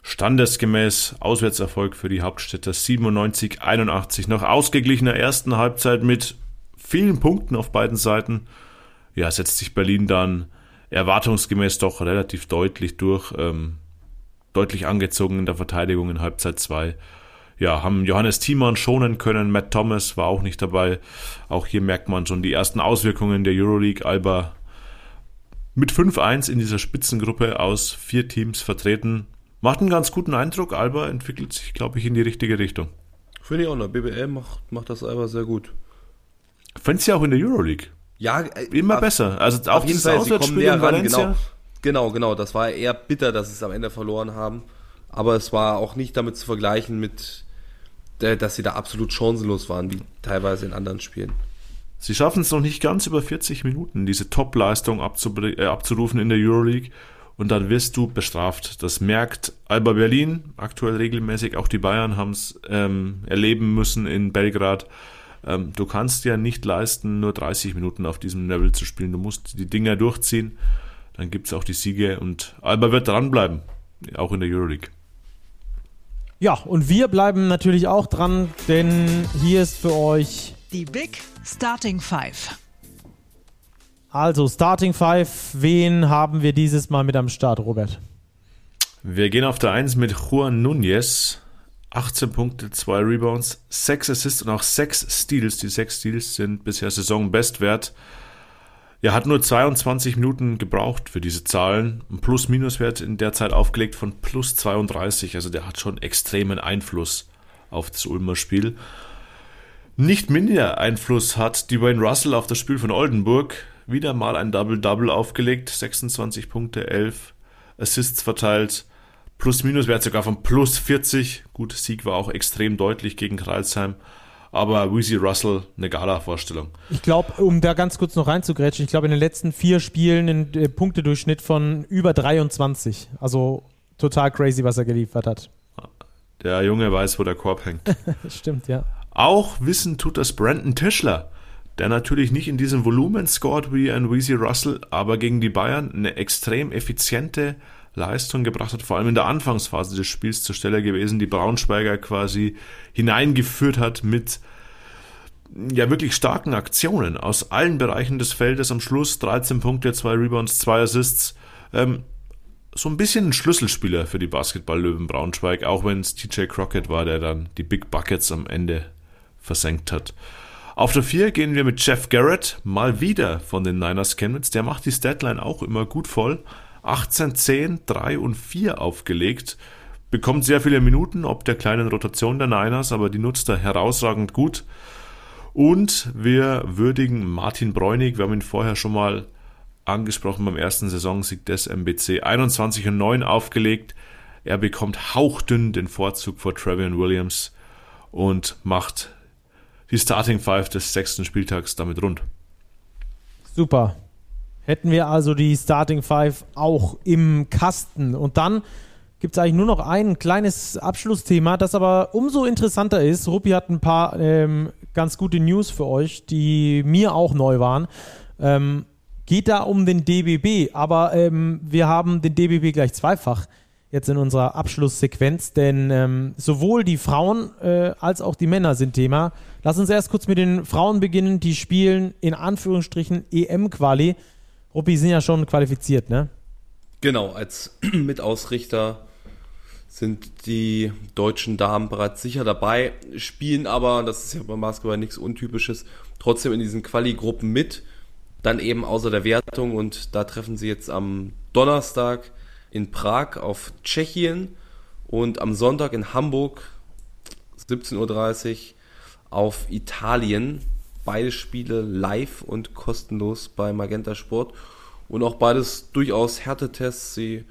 Standesgemäß Auswärtserfolg für die Hauptstädter 97-81 nach ausgeglichener ersten Halbzeit mit vielen Punkten auf beiden Seiten. Ja, setzt sich Berlin dann erwartungsgemäß doch relativ deutlich durch, ähm, deutlich angezogen in der Verteidigung in Halbzeit 2. Ja, haben Johannes Thiemann schonen können, Matt Thomas war auch nicht dabei. Auch hier merkt man schon die ersten Auswirkungen der Euroleague. Alba mit 5-1 in dieser Spitzengruppe aus vier Teams vertreten. Macht einen ganz guten Eindruck. Alba entwickelt sich, glaube ich, in die richtige Richtung. Finde ich auch noch. BBL macht, macht das Alba sehr gut. Du ja auch in der Euroleague? Ja, äh, immer auf, besser. Also auf jeden Fall, sie kommen näher ran, genau. Genau, genau. Das war eher bitter, dass sie es am Ende verloren haben. Aber es war auch nicht damit zu vergleichen mit, äh, dass sie da absolut chancenlos waren, wie teilweise in anderen Spielen. Sie schaffen es noch nicht ganz über 40 Minuten, diese Top-Leistung äh, abzurufen in der Euroleague und dann wirst du bestraft. Das merkt Alba Berlin aktuell regelmäßig, auch die Bayern haben es ähm, erleben müssen in Belgrad. Ähm, du kannst ja nicht leisten, nur 30 Minuten auf diesem Level zu spielen. Du musst die Dinger durchziehen, dann gibt es auch die Siege und Alba wird dranbleiben, auch in der Euroleague. Ja, und wir bleiben natürlich auch dran, denn hier ist für euch die Big Starting Five. Also, Starting Five, wen haben wir dieses Mal mit am Start, Robert? Wir gehen auf der 1 mit Juan Nunez. 18 Punkte, 2 Rebounds, 6 Assists und auch 6 Steals. Die 6 Steals sind bisher Saisonbestwert. Er hat nur 22 Minuten gebraucht für diese Zahlen. Ein Plus-Minus-Wert in der Zeit aufgelegt von plus 32. Also der hat schon extremen Einfluss auf das Ulmer Spiel. Nicht minder Einfluss hat Dwayne Russell auf das Spiel von Oldenburg. Wieder mal ein Double-Double aufgelegt, 26 Punkte, 11 Assists verteilt, Plus-Minus-Wert sogar von plus 40. Gut, Sieg war auch extrem deutlich gegen Kreilsheim. Aber Weezy Russell, eine Gala-Vorstellung. Ich glaube, um da ganz kurz noch reinzugrätschen, ich glaube, in den letzten vier Spielen ein äh, Punktedurchschnitt von über 23. Also total crazy, was er geliefert hat. Der Junge weiß, wo der Korb hängt. Stimmt, ja. Auch wissen tut das Brandon Tischler, der natürlich nicht in diesem Volumen scored wie ein Weezy Russell, aber gegen die Bayern eine extrem effiziente Leistung gebracht hat, vor allem in der Anfangsphase des Spiels zur Stelle gewesen, die Braunschweiger quasi hineingeführt hat mit ja wirklich starken Aktionen aus allen Bereichen des Feldes am Schluss. 13 Punkte, 2 Rebounds, 2 Assists. Ähm, so ein bisschen ein Schlüsselspieler für die Basketball-Löwen Braunschweig, auch wenn es TJ Crockett war, der dann die Big Buckets am Ende versenkt hat. Auf der 4 gehen wir mit Jeff Garrett, mal wieder von den Niners Chemnitz. Der macht die Statline auch immer gut voll. 18, 10, 3 und 4 aufgelegt. Bekommt sehr viele Minuten, ob der kleinen Rotation der Niners, aber die nutzt er herausragend gut. Und wir würdigen Martin Bräunig, wir haben ihn vorher schon mal angesprochen beim ersten Saisonsieg des MBC, 21 und 9 aufgelegt. Er bekommt hauchdünn den Vorzug vor Travian Williams und macht die Starting Five des sechsten Spieltags damit rund. Super. Hätten wir also die Starting Five auch im Kasten. Und dann gibt es eigentlich nur noch ein kleines Abschlussthema, das aber umso interessanter ist. Ruppi hat ein paar ähm, ganz gute News für euch, die mir auch neu waren. Ähm, geht da um den DBB, aber ähm, wir haben den DBB gleich zweifach jetzt in unserer Abschlusssequenz, denn ähm, sowohl die Frauen äh, als auch die Männer sind Thema. Lass uns erst kurz mit den Frauen beginnen, die spielen in Anführungsstrichen EM-Quali. Ruppi sind ja schon qualifiziert, ne? Genau, als Mitausrichter sind die deutschen Damen bereits sicher dabei, spielen aber, das ist ja beim Basketball nichts Untypisches, trotzdem in diesen Quali-Gruppen mit, dann eben außer der Wertung und da treffen sie jetzt am Donnerstag in Prag auf Tschechien und am Sonntag in Hamburg 17.30 Uhr auf Italien. Beide Spiele live und kostenlos bei Magenta Sport und auch beides durchaus Härtetests. Die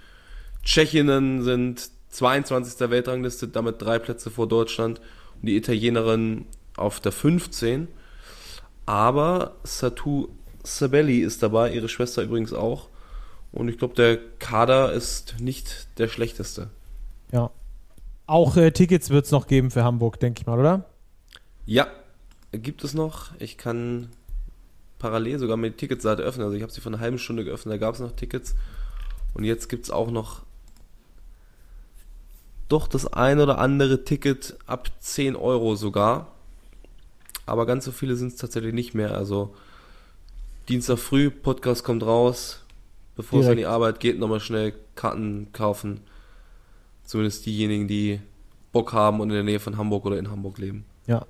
Tschechinnen sind 22. Weltrangliste, damit drei Plätze vor Deutschland und die Italienerin auf der 15. Aber Satu Sabelli ist dabei, ihre Schwester übrigens auch. Und ich glaube, der Kader ist nicht der schlechteste. Ja. Auch äh, Tickets wird es noch geben für Hamburg, denke ich mal, oder? Ja, gibt es noch. Ich kann parallel sogar mit die Ticketseite öffnen. Also ich habe sie vor einer halben Stunde geöffnet, da gab es noch Tickets. Und jetzt gibt es auch noch doch das ein oder andere Ticket ab 10 Euro sogar. Aber ganz so viele sind es tatsächlich nicht mehr. Also Dienstag früh, Podcast kommt raus. Bevor Direkt. es an die Arbeit geht, nochmal schnell Karten kaufen. Zumindest diejenigen, die Bock haben und in der Nähe von Hamburg oder in Hamburg leben. Ja.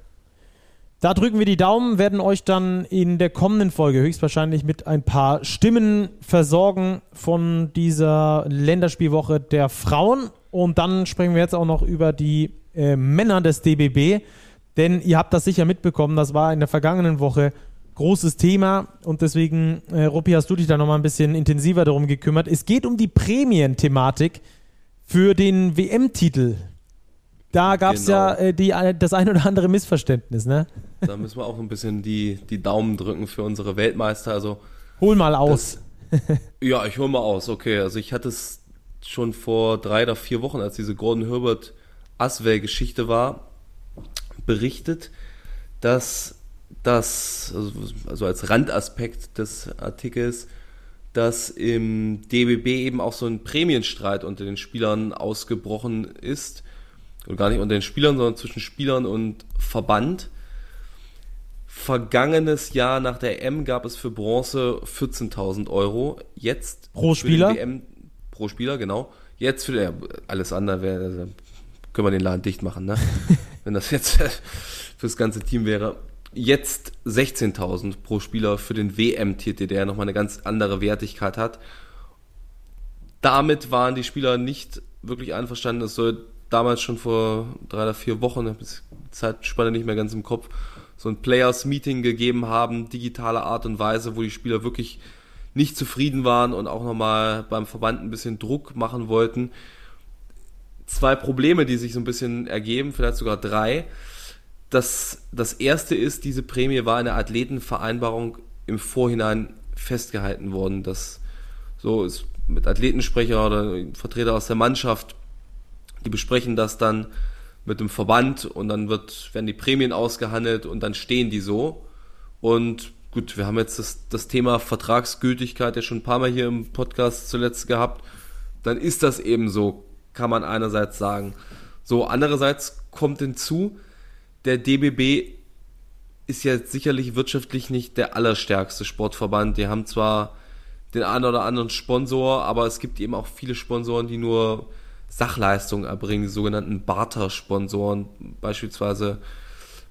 Da drücken wir die Daumen, werden euch dann in der kommenden Folge höchstwahrscheinlich mit ein paar Stimmen versorgen von dieser Länderspielwoche der Frauen. Und dann sprechen wir jetzt auch noch über die äh, Männer des DBB. Denn ihr habt das sicher mitbekommen, das war in der vergangenen Woche großes Thema und deswegen, äh, Ruppi, hast du dich da nochmal ein bisschen intensiver darum gekümmert. Es geht um die Prämienthematik für den WM-Titel. Da gab es genau. ja äh, die, äh, das ein oder andere Missverständnis, ne? Da müssen wir auch ein bisschen die, die Daumen drücken für unsere Weltmeister. Also, hol mal aus. Das, ja, ich hol mal aus, okay. Also ich hatte es schon vor drei oder vier Wochen, als diese Gordon Herbert Aswell-Geschichte war, berichtet, dass dass, also, also als Randaspekt des Artikels, dass im DBB eben auch so ein Prämienstreit unter den Spielern ausgebrochen ist. Und gar nicht unter den Spielern, sondern zwischen Spielern und Verband. Vergangenes Jahr nach der M gab es für Bronze 14.000 Euro. Jetzt pro Spieler? WM, pro Spieler, genau. Jetzt für ja, alles andere wäre, also, können wir den Laden dicht machen, ne? Wenn das jetzt fürs ganze Team wäre jetzt 16.000 pro Spieler für den WM-Titel, der ja nochmal eine ganz andere Wertigkeit hat. Damit waren die Spieler nicht wirklich einverstanden. Es soll damals schon vor drei oder vier Wochen, ich habe die Zeitspanne nicht mehr ganz im Kopf, so ein Players-Meeting gegeben haben, digitale Art und Weise, wo die Spieler wirklich nicht zufrieden waren und auch nochmal beim Verband ein bisschen Druck machen wollten. Zwei Probleme, die sich so ein bisschen ergeben, vielleicht sogar drei das, das erste ist, diese Prämie war in der Athletenvereinbarung im Vorhinein festgehalten worden. dass so ist mit Athletensprecher oder Vertreter aus der Mannschaft, die besprechen das dann mit dem Verband und dann wird, werden die Prämien ausgehandelt und dann stehen die so. Und gut, wir haben jetzt das, das Thema Vertragsgültigkeit ja schon ein paar Mal hier im Podcast zuletzt gehabt. dann ist das eben so, kann man einerseits sagen. So, andererseits kommt hinzu, der DBB ist ja sicherlich wirtschaftlich nicht der allerstärkste Sportverband. Die haben zwar den einen oder anderen Sponsor, aber es gibt eben auch viele Sponsoren, die nur Sachleistungen erbringen, die sogenannten Barter-Sponsoren. Beispielsweise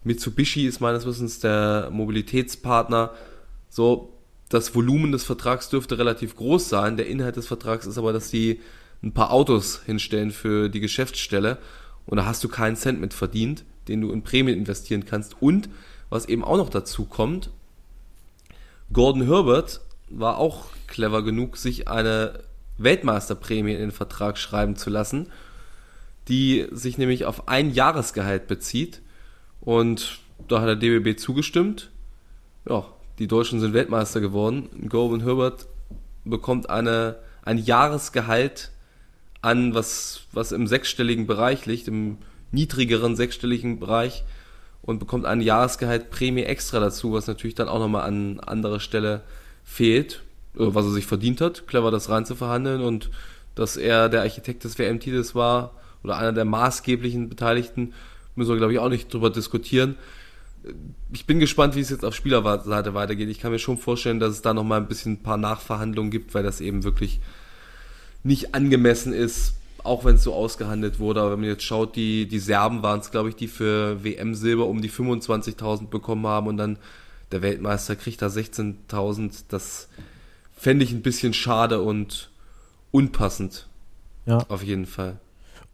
Mitsubishi ist meines Wissens der Mobilitätspartner. So, das Volumen des Vertrags dürfte relativ groß sein. Der Inhalt des Vertrags ist aber, dass sie ein paar Autos hinstellen für die Geschäftsstelle und da hast du keinen Cent mit verdient, den du in Prämien investieren kannst. Und was eben auch noch dazu kommt, Gordon Herbert war auch clever genug, sich eine Weltmeisterprämie in den Vertrag schreiben zu lassen, die sich nämlich auf ein Jahresgehalt bezieht. Und da hat der DBB zugestimmt. Ja, die Deutschen sind Weltmeister geworden. Gordon Herbert bekommt eine, ein Jahresgehalt an, was, was im sechsstelligen Bereich liegt, im niedrigeren sechsstelligen Bereich und bekommt ein Jahresgehalt Prämie extra dazu, was natürlich dann auch nochmal an anderer Stelle fehlt, was er sich verdient hat, clever das rein zu verhandeln und dass er der Architekt des WM-Titels war oder einer der maßgeblichen Beteiligten, müssen wir glaube ich auch nicht drüber diskutieren. Ich bin gespannt, wie es jetzt auf Spielerseite weitergeht. Ich kann mir schon vorstellen, dass es da nochmal ein bisschen ein paar Nachverhandlungen gibt, weil das eben wirklich nicht angemessen ist, auch wenn es so ausgehandelt wurde. Aber wenn man jetzt schaut, die, die Serben waren es, glaube ich, die für WM Silber um die 25.000 bekommen haben und dann der Weltmeister kriegt da 16.000. Das fände ich ein bisschen schade und unpassend. Ja. Auf jeden Fall.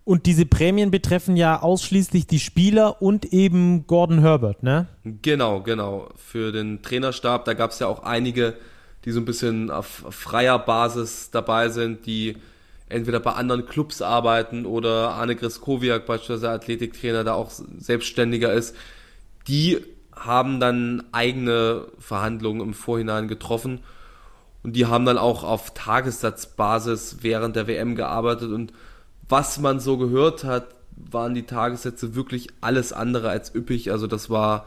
Und diese Prämien betreffen ja ausschließlich die Spieler und eben Gordon Herbert, ne? Genau, genau. Für den Trainerstab, da gab es ja auch einige, die so ein bisschen auf freier Basis dabei sind, die entweder bei anderen Clubs arbeiten oder Arne Griskowiak, beispielsweise Athletiktrainer, da auch selbstständiger ist, die haben dann eigene Verhandlungen im Vorhinein getroffen und die haben dann auch auf Tagessatzbasis während der WM gearbeitet und was man so gehört hat, waren die Tagessätze wirklich alles andere als üppig. Also das war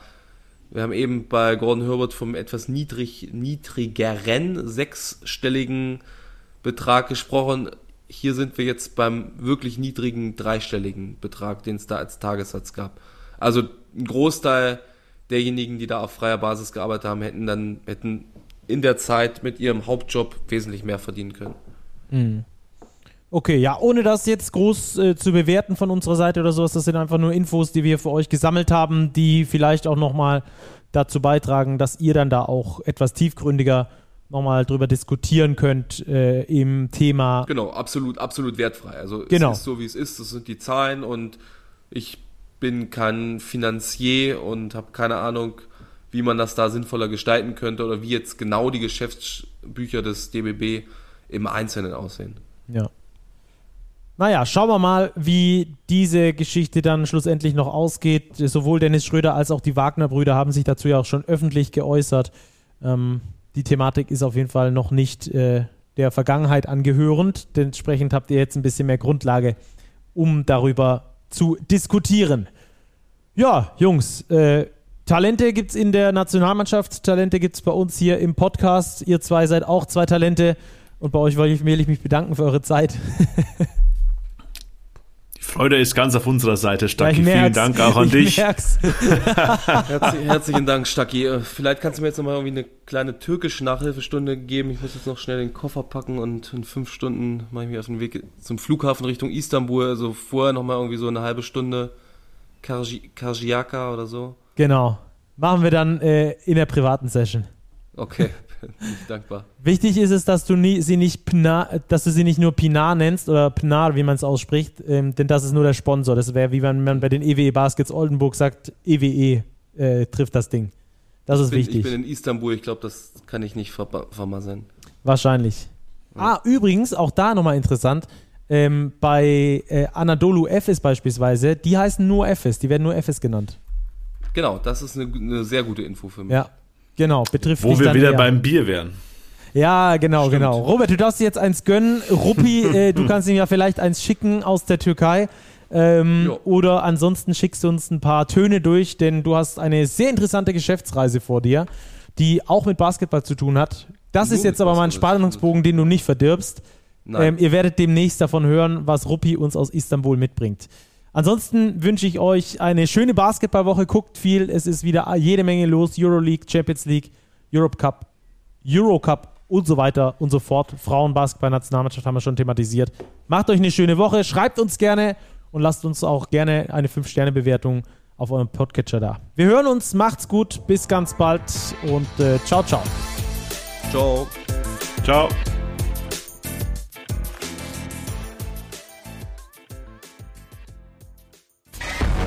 wir haben eben bei Gordon Herbert vom etwas niedrig, niedrigeren sechsstelligen Betrag gesprochen. Hier sind wir jetzt beim wirklich niedrigen dreistelligen Betrag, den es da als Tagessatz gab. Also ein Großteil derjenigen, die da auf freier Basis gearbeitet haben, hätten dann hätten in der Zeit mit ihrem Hauptjob wesentlich mehr verdienen können. Mhm. Okay, ja, ohne das jetzt groß äh, zu bewerten von unserer Seite oder sowas, das sind einfach nur Infos, die wir für euch gesammelt haben, die vielleicht auch nochmal dazu beitragen, dass ihr dann da auch etwas tiefgründiger nochmal drüber diskutieren könnt äh, im Thema. Genau, absolut, absolut wertfrei. Also genau. es ist so, wie es ist, das sind die Zahlen und ich bin kein Finanzier und habe keine Ahnung, wie man das da sinnvoller gestalten könnte oder wie jetzt genau die Geschäftsbücher des DBB im Einzelnen aussehen. Ja. Naja, schauen wir mal, wie diese Geschichte dann schlussendlich noch ausgeht. Sowohl Dennis Schröder als auch die Wagner-Brüder haben sich dazu ja auch schon öffentlich geäußert. Ähm, die Thematik ist auf jeden Fall noch nicht äh, der Vergangenheit angehörend. Dementsprechend habt ihr jetzt ein bisschen mehr Grundlage, um darüber zu diskutieren. Ja, Jungs, äh, Talente gibt es in der Nationalmannschaft, Talente gibt es bei uns hier im Podcast. Ihr zwei seid auch zwei Talente und bei euch will ich mich bedanken für eure Zeit. Freude ist ganz auf unserer Seite, Stacki. Ja, Vielen Dank auch an dich. Herzlich, herzlichen Dank, Stacki. Äh, vielleicht kannst du mir jetzt nochmal irgendwie eine kleine türkische Nachhilfestunde geben. Ich muss jetzt noch schnell den Koffer packen und in fünf Stunden mache ich mich auf den Weg zum Flughafen Richtung Istanbul. Also vorher nochmal irgendwie so eine halbe Stunde Karjiaka oder so. Genau. Machen wir dann äh, in der privaten Session. Okay. bin ich dankbar. Wichtig ist es, dass du nie, sie nicht Pna, dass du sie nicht nur Pinar nennst oder Pnar, wie man es ausspricht, ähm, denn das ist nur der Sponsor. Das wäre, wie wenn man bei den EWE Baskets Oldenburg sagt, EWE äh, trifft das Ding. Das ist bin, wichtig. Ich bin in Istanbul, ich glaube, das kann ich nicht ver vermasseln. Wahrscheinlich. Ah, übrigens, auch da nochmal interessant, ähm, bei äh, Anadolu Efes beispielsweise, die heißen nur Efes, die werden nur Efes genannt. Genau, das ist eine, eine sehr gute Info für mich. Ja, Genau, betrifft Wo wir wieder eher. beim Bier wären. Ja, genau, Stimmt. genau. Robert, du darfst dir jetzt eins gönnen. Ruppi, äh, du kannst ihm ja vielleicht eins schicken aus der Türkei. Ähm, oder ansonsten schickst du uns ein paar Töne durch, denn du hast eine sehr interessante Geschäftsreise vor dir, die auch mit Basketball zu tun hat. Das Nur ist jetzt aber mal ein Spannungsbogen, den du nicht verdirbst. Ähm, ihr werdet demnächst davon hören, was Ruppi uns aus Istanbul mitbringt. Ansonsten wünsche ich euch eine schöne Basketballwoche. Guckt viel. Es ist wieder jede Menge los. Euroleague, Champions League, Europe Cup, Eurocup und so weiter und so fort. Frauenbasketball-Nationalmannschaft haben wir schon thematisiert. Macht euch eine schöne Woche. Schreibt uns gerne und lasst uns auch gerne eine 5-Sterne-Bewertung auf eurem Podcatcher da. Wir hören uns. Macht's gut. Bis ganz bald und äh, ciao, ciao. Ciao. Ciao.